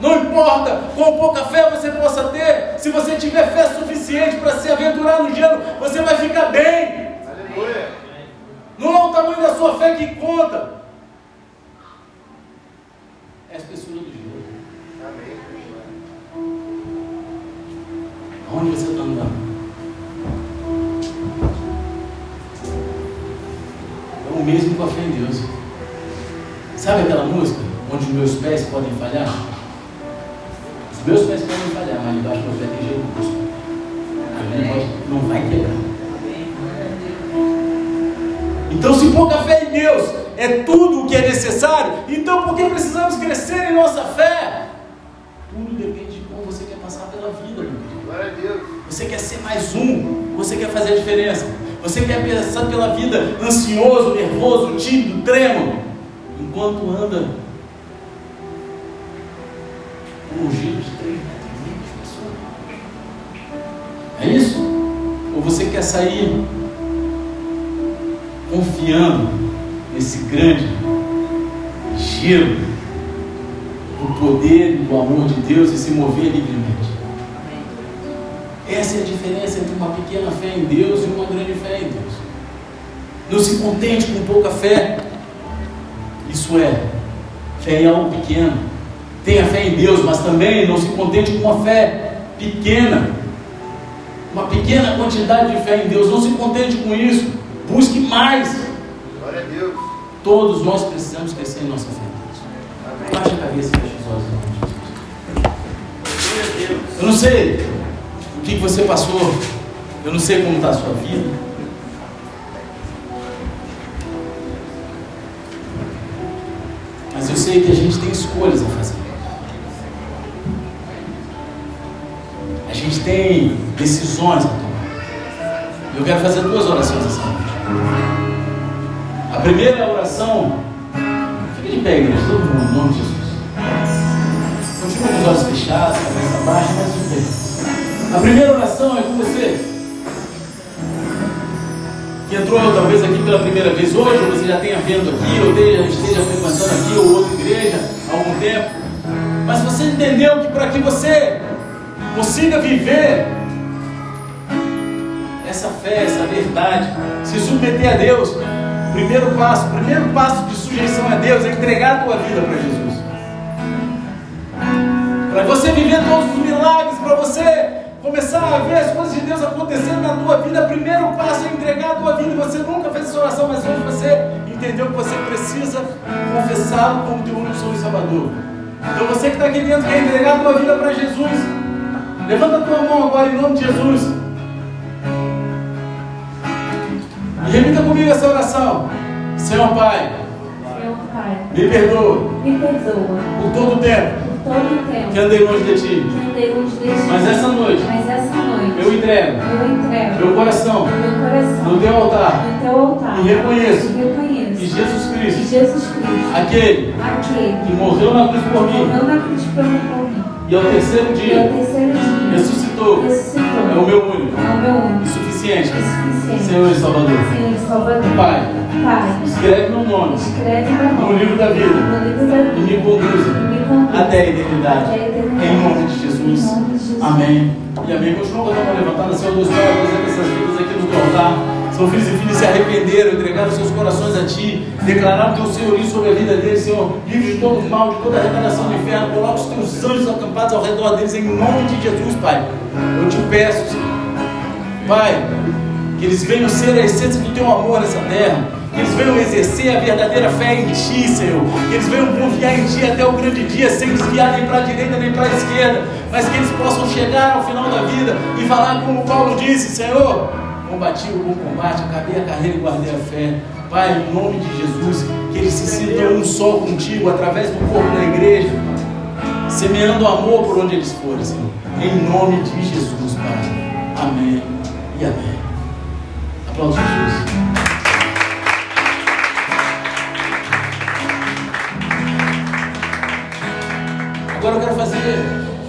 não importa quão pouca fé você possa ter, se você tiver fé suficiente para se aventurar no gelo, você vai ficar bem. Aleluia. Não é o tamanho da sua fé que conta, é a espessura do gelo. Amém. Aonde você está andando? O mesmo com a fé em Deus. Sabe aquela música? Onde os meus pés podem falhar? Os meus pés podem falhar, mas embaixo do meu pé tem grosso. Ele não, vai quebrar. Então, se pouca fé em Deus é tudo o que é necessário, então por que precisamos crescer em nossa fé? Tudo depende de como você quer passar pela vida, meu querido. A. Você quer ser mais um, você quer fazer a diferença. Você quer passar pela vida ansioso, nervoso, tímido, trêmulo, enquanto anda um giro de 3 metros e meio de espessura. É isso? Ou você quer sair confiando nesse grande giro do poder e do amor de Deus e se mover livremente? Essa é a diferença entre uma pequena fé em Deus e uma grande fé em Deus. Não se contente com pouca fé. Isso é, fé em algo pequeno. Tenha fé em Deus, mas também não se contente com uma fé pequena. Uma pequena quantidade de fé em Deus. Não se contente com isso. Busque mais. Glória a Deus. Todos nós precisamos crescer em nossa fé em Deus. Baixe a cabeça e feche os olhos. em nome de Jesus. Glória a Deus. Eu não sei o que você passou, eu não sei como está a sua vida. Mas eu sei que a gente tem escolhas a fazer. A gente tem decisões a tomar. Eu quero fazer duas orações essa noite. A primeira oração, fica de pé, igreja, todo mundo, em nome de Jesus. Continua com os olhos fechados, cabeça baixa, mas de pé. A primeira oração é com você. Que entrou talvez aqui pela primeira vez hoje, ou você já tenha vindo aqui, ou esteja, frequentando aqui ou outra igreja há algum tempo. Mas você entendeu que para que você consiga viver essa fé, essa verdade, se submeter a Deus, primeiro passo, primeiro passo de sujeição a Deus é entregar a tua vida para Jesus. Para você viver todos os milagres, para você começar a ver as coisas de Deus acontecendo na tua vida, o primeiro passo é entregar a tua vida. Você nunca fez essa oração, mas hoje você entendeu que você precisa confessá-lo como teu único Senhor e Salvador. Então você que está aqui dentro quer entregar a tua vida para Jesus. Levanta a tua mão agora em nome de Jesus. E repita comigo essa oração. Senhor Pai, Senhor Pai, me perdoa me perdoa por todo o tempo todo o tempo. Que andei longe de Ti. que andei longe de ti. Mas essa noite Mas essa noite eu entrego eu entrego meu coração meu coração no Teu altar no teu altar. e reconheço e reconheço que Jesus que Cristo, Jesus Cristo, aquele aquele que morreu na cruz por mim. morreu na cruz por mim, por mim, e ao terceiro e ao dia terceiro dia ressuscitou, ressuscitou, é o meu único. É o meu único Senhor e Salvador. Senhor. Pai, Pai, escreve meu nome no livro da vida no livro da e me conduza até a eternidade. Em nome de Jesus. Amém. E amém. Continua com a mão levantada, Senhor Deus Pai, apresenta essas vidas aqui no teu altar. São filhos e filhas se arrependeram, entregaram seus corações a Ti, declararam teu senhorio sobre a vida deles, Senhor. Livre de todo mal, de toda a retaliação do inferno. Coloca os teus anjos acampados ao redor deles, em nome de Jesus, Pai. Eu te peço, Senhor. Pai, que eles venham ser a essência do teu amor nessa terra. Que eles venham exercer a verdadeira fé em Ti, Senhor. Que eles venham confiar em Ti até o grande dia, sem desviar nem para a direita nem para a esquerda. Mas que eles possam chegar ao final da vida e falar como Paulo disse: Senhor, combati o bom combate, acabei a carreira e guardei a fé. Pai, em nome de Jesus, que eles se sintam um só contigo através do corpo da igreja, semeando amor por onde eles forem, Senhor. Em nome de Jesus, Pai. Amém amém. Aplausos Jesus. Agora eu quero fazer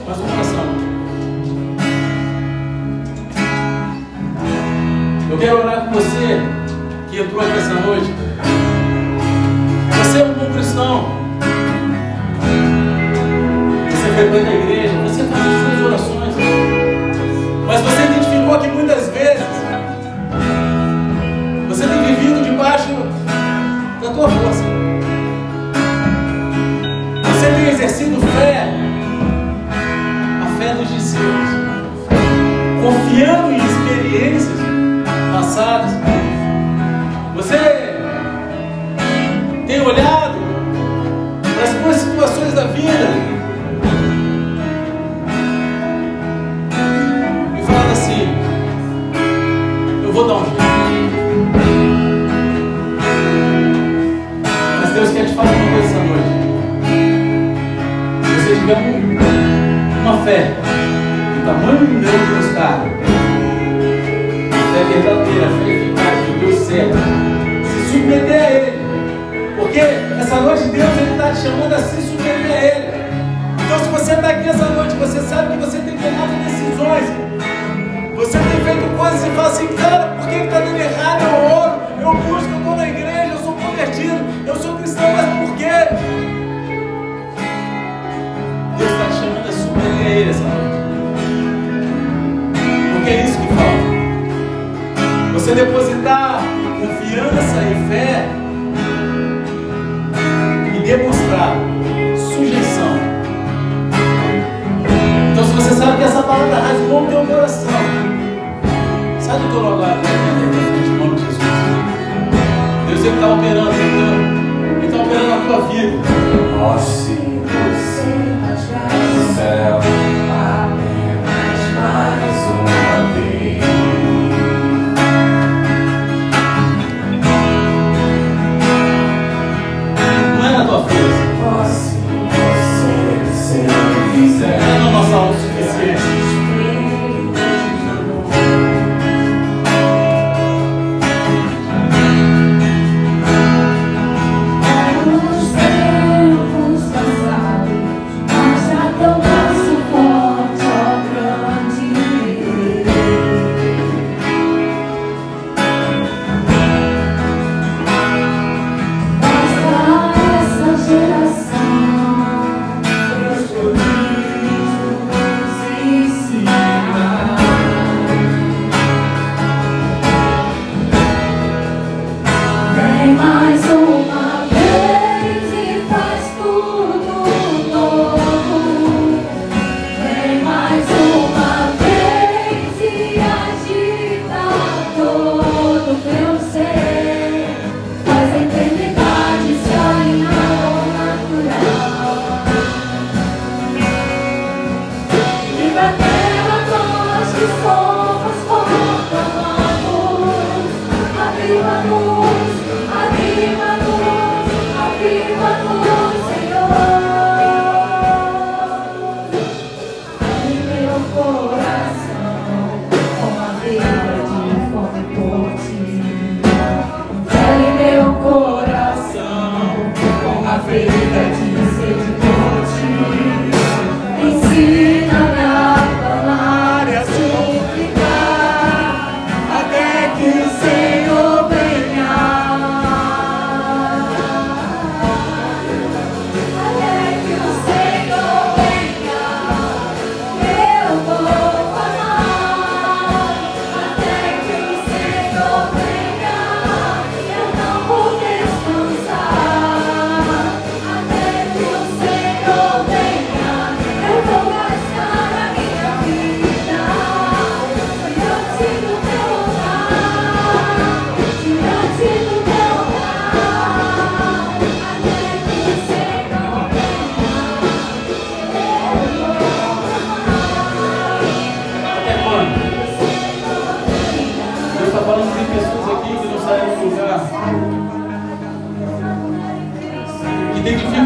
mais uma oração. Eu quero orar com você que entrou aqui essa noite. Você é um bom cristão. Você frequenta a igreja, você faz as suas orações. Identificou que muitas vezes você tem vivido debaixo da tua força. Você tem exercido fé, a fé dos discípulos, confiando em experiências passadas. Você tem olhado para as tuas situações da vida fé do tamanho de um grão de mostarda, fé verdadeira, fé eficaz, que Deus certo, se submeter a Ele. Porque essa noite Deus está te chamando a se submeter a Ele. Então se você está aqui essa noite, você sabe que você tem tomado decisões. Você tem feito coisas e fala assim, cara, por que está dando errado? Eu oro, eu busco, eu estou na igreja, eu sou convertido, eu sou cristão, mas por quê? Submeter a Ele essa noite. Porque é isso que falta. Você depositar confiança e fé e demonstrar sujeição. Então, se você sabe que essa palavra rasgou o teu coração, sai do teu lugar em nome de Jesus. Deus ele está operando, ele está operando na tua vida. Ó Senhor,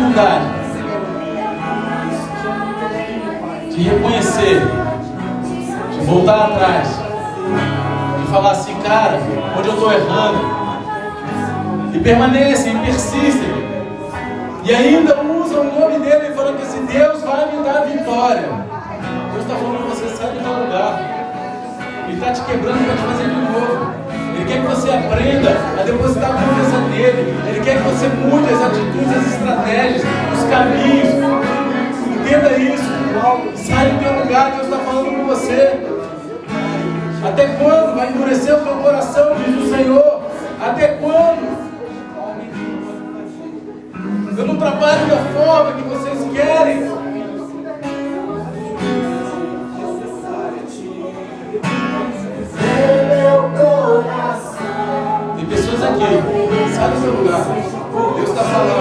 humildade de reconhecer, de voltar atrás, de falar assim, cara, onde eu estou errando? E permanecem, e persistem, e ainda usam o nome dele falando que esse Deus vai me dar vitória. Deus está falando você, sai do teu lugar. Ele está te quebrando para te fazer de novo. Ele quer que você aprenda a depositar confiança nele. Ele quer que você mude as atitudes, as estratégias, os caminhos. Entenda isso. Sai do teu lugar, Deus está falando com você. Até quando vai endurecer o teu coração, diz o Senhor? Até quando? Eu não trabalho da forma que vocês querem. Deus está falando.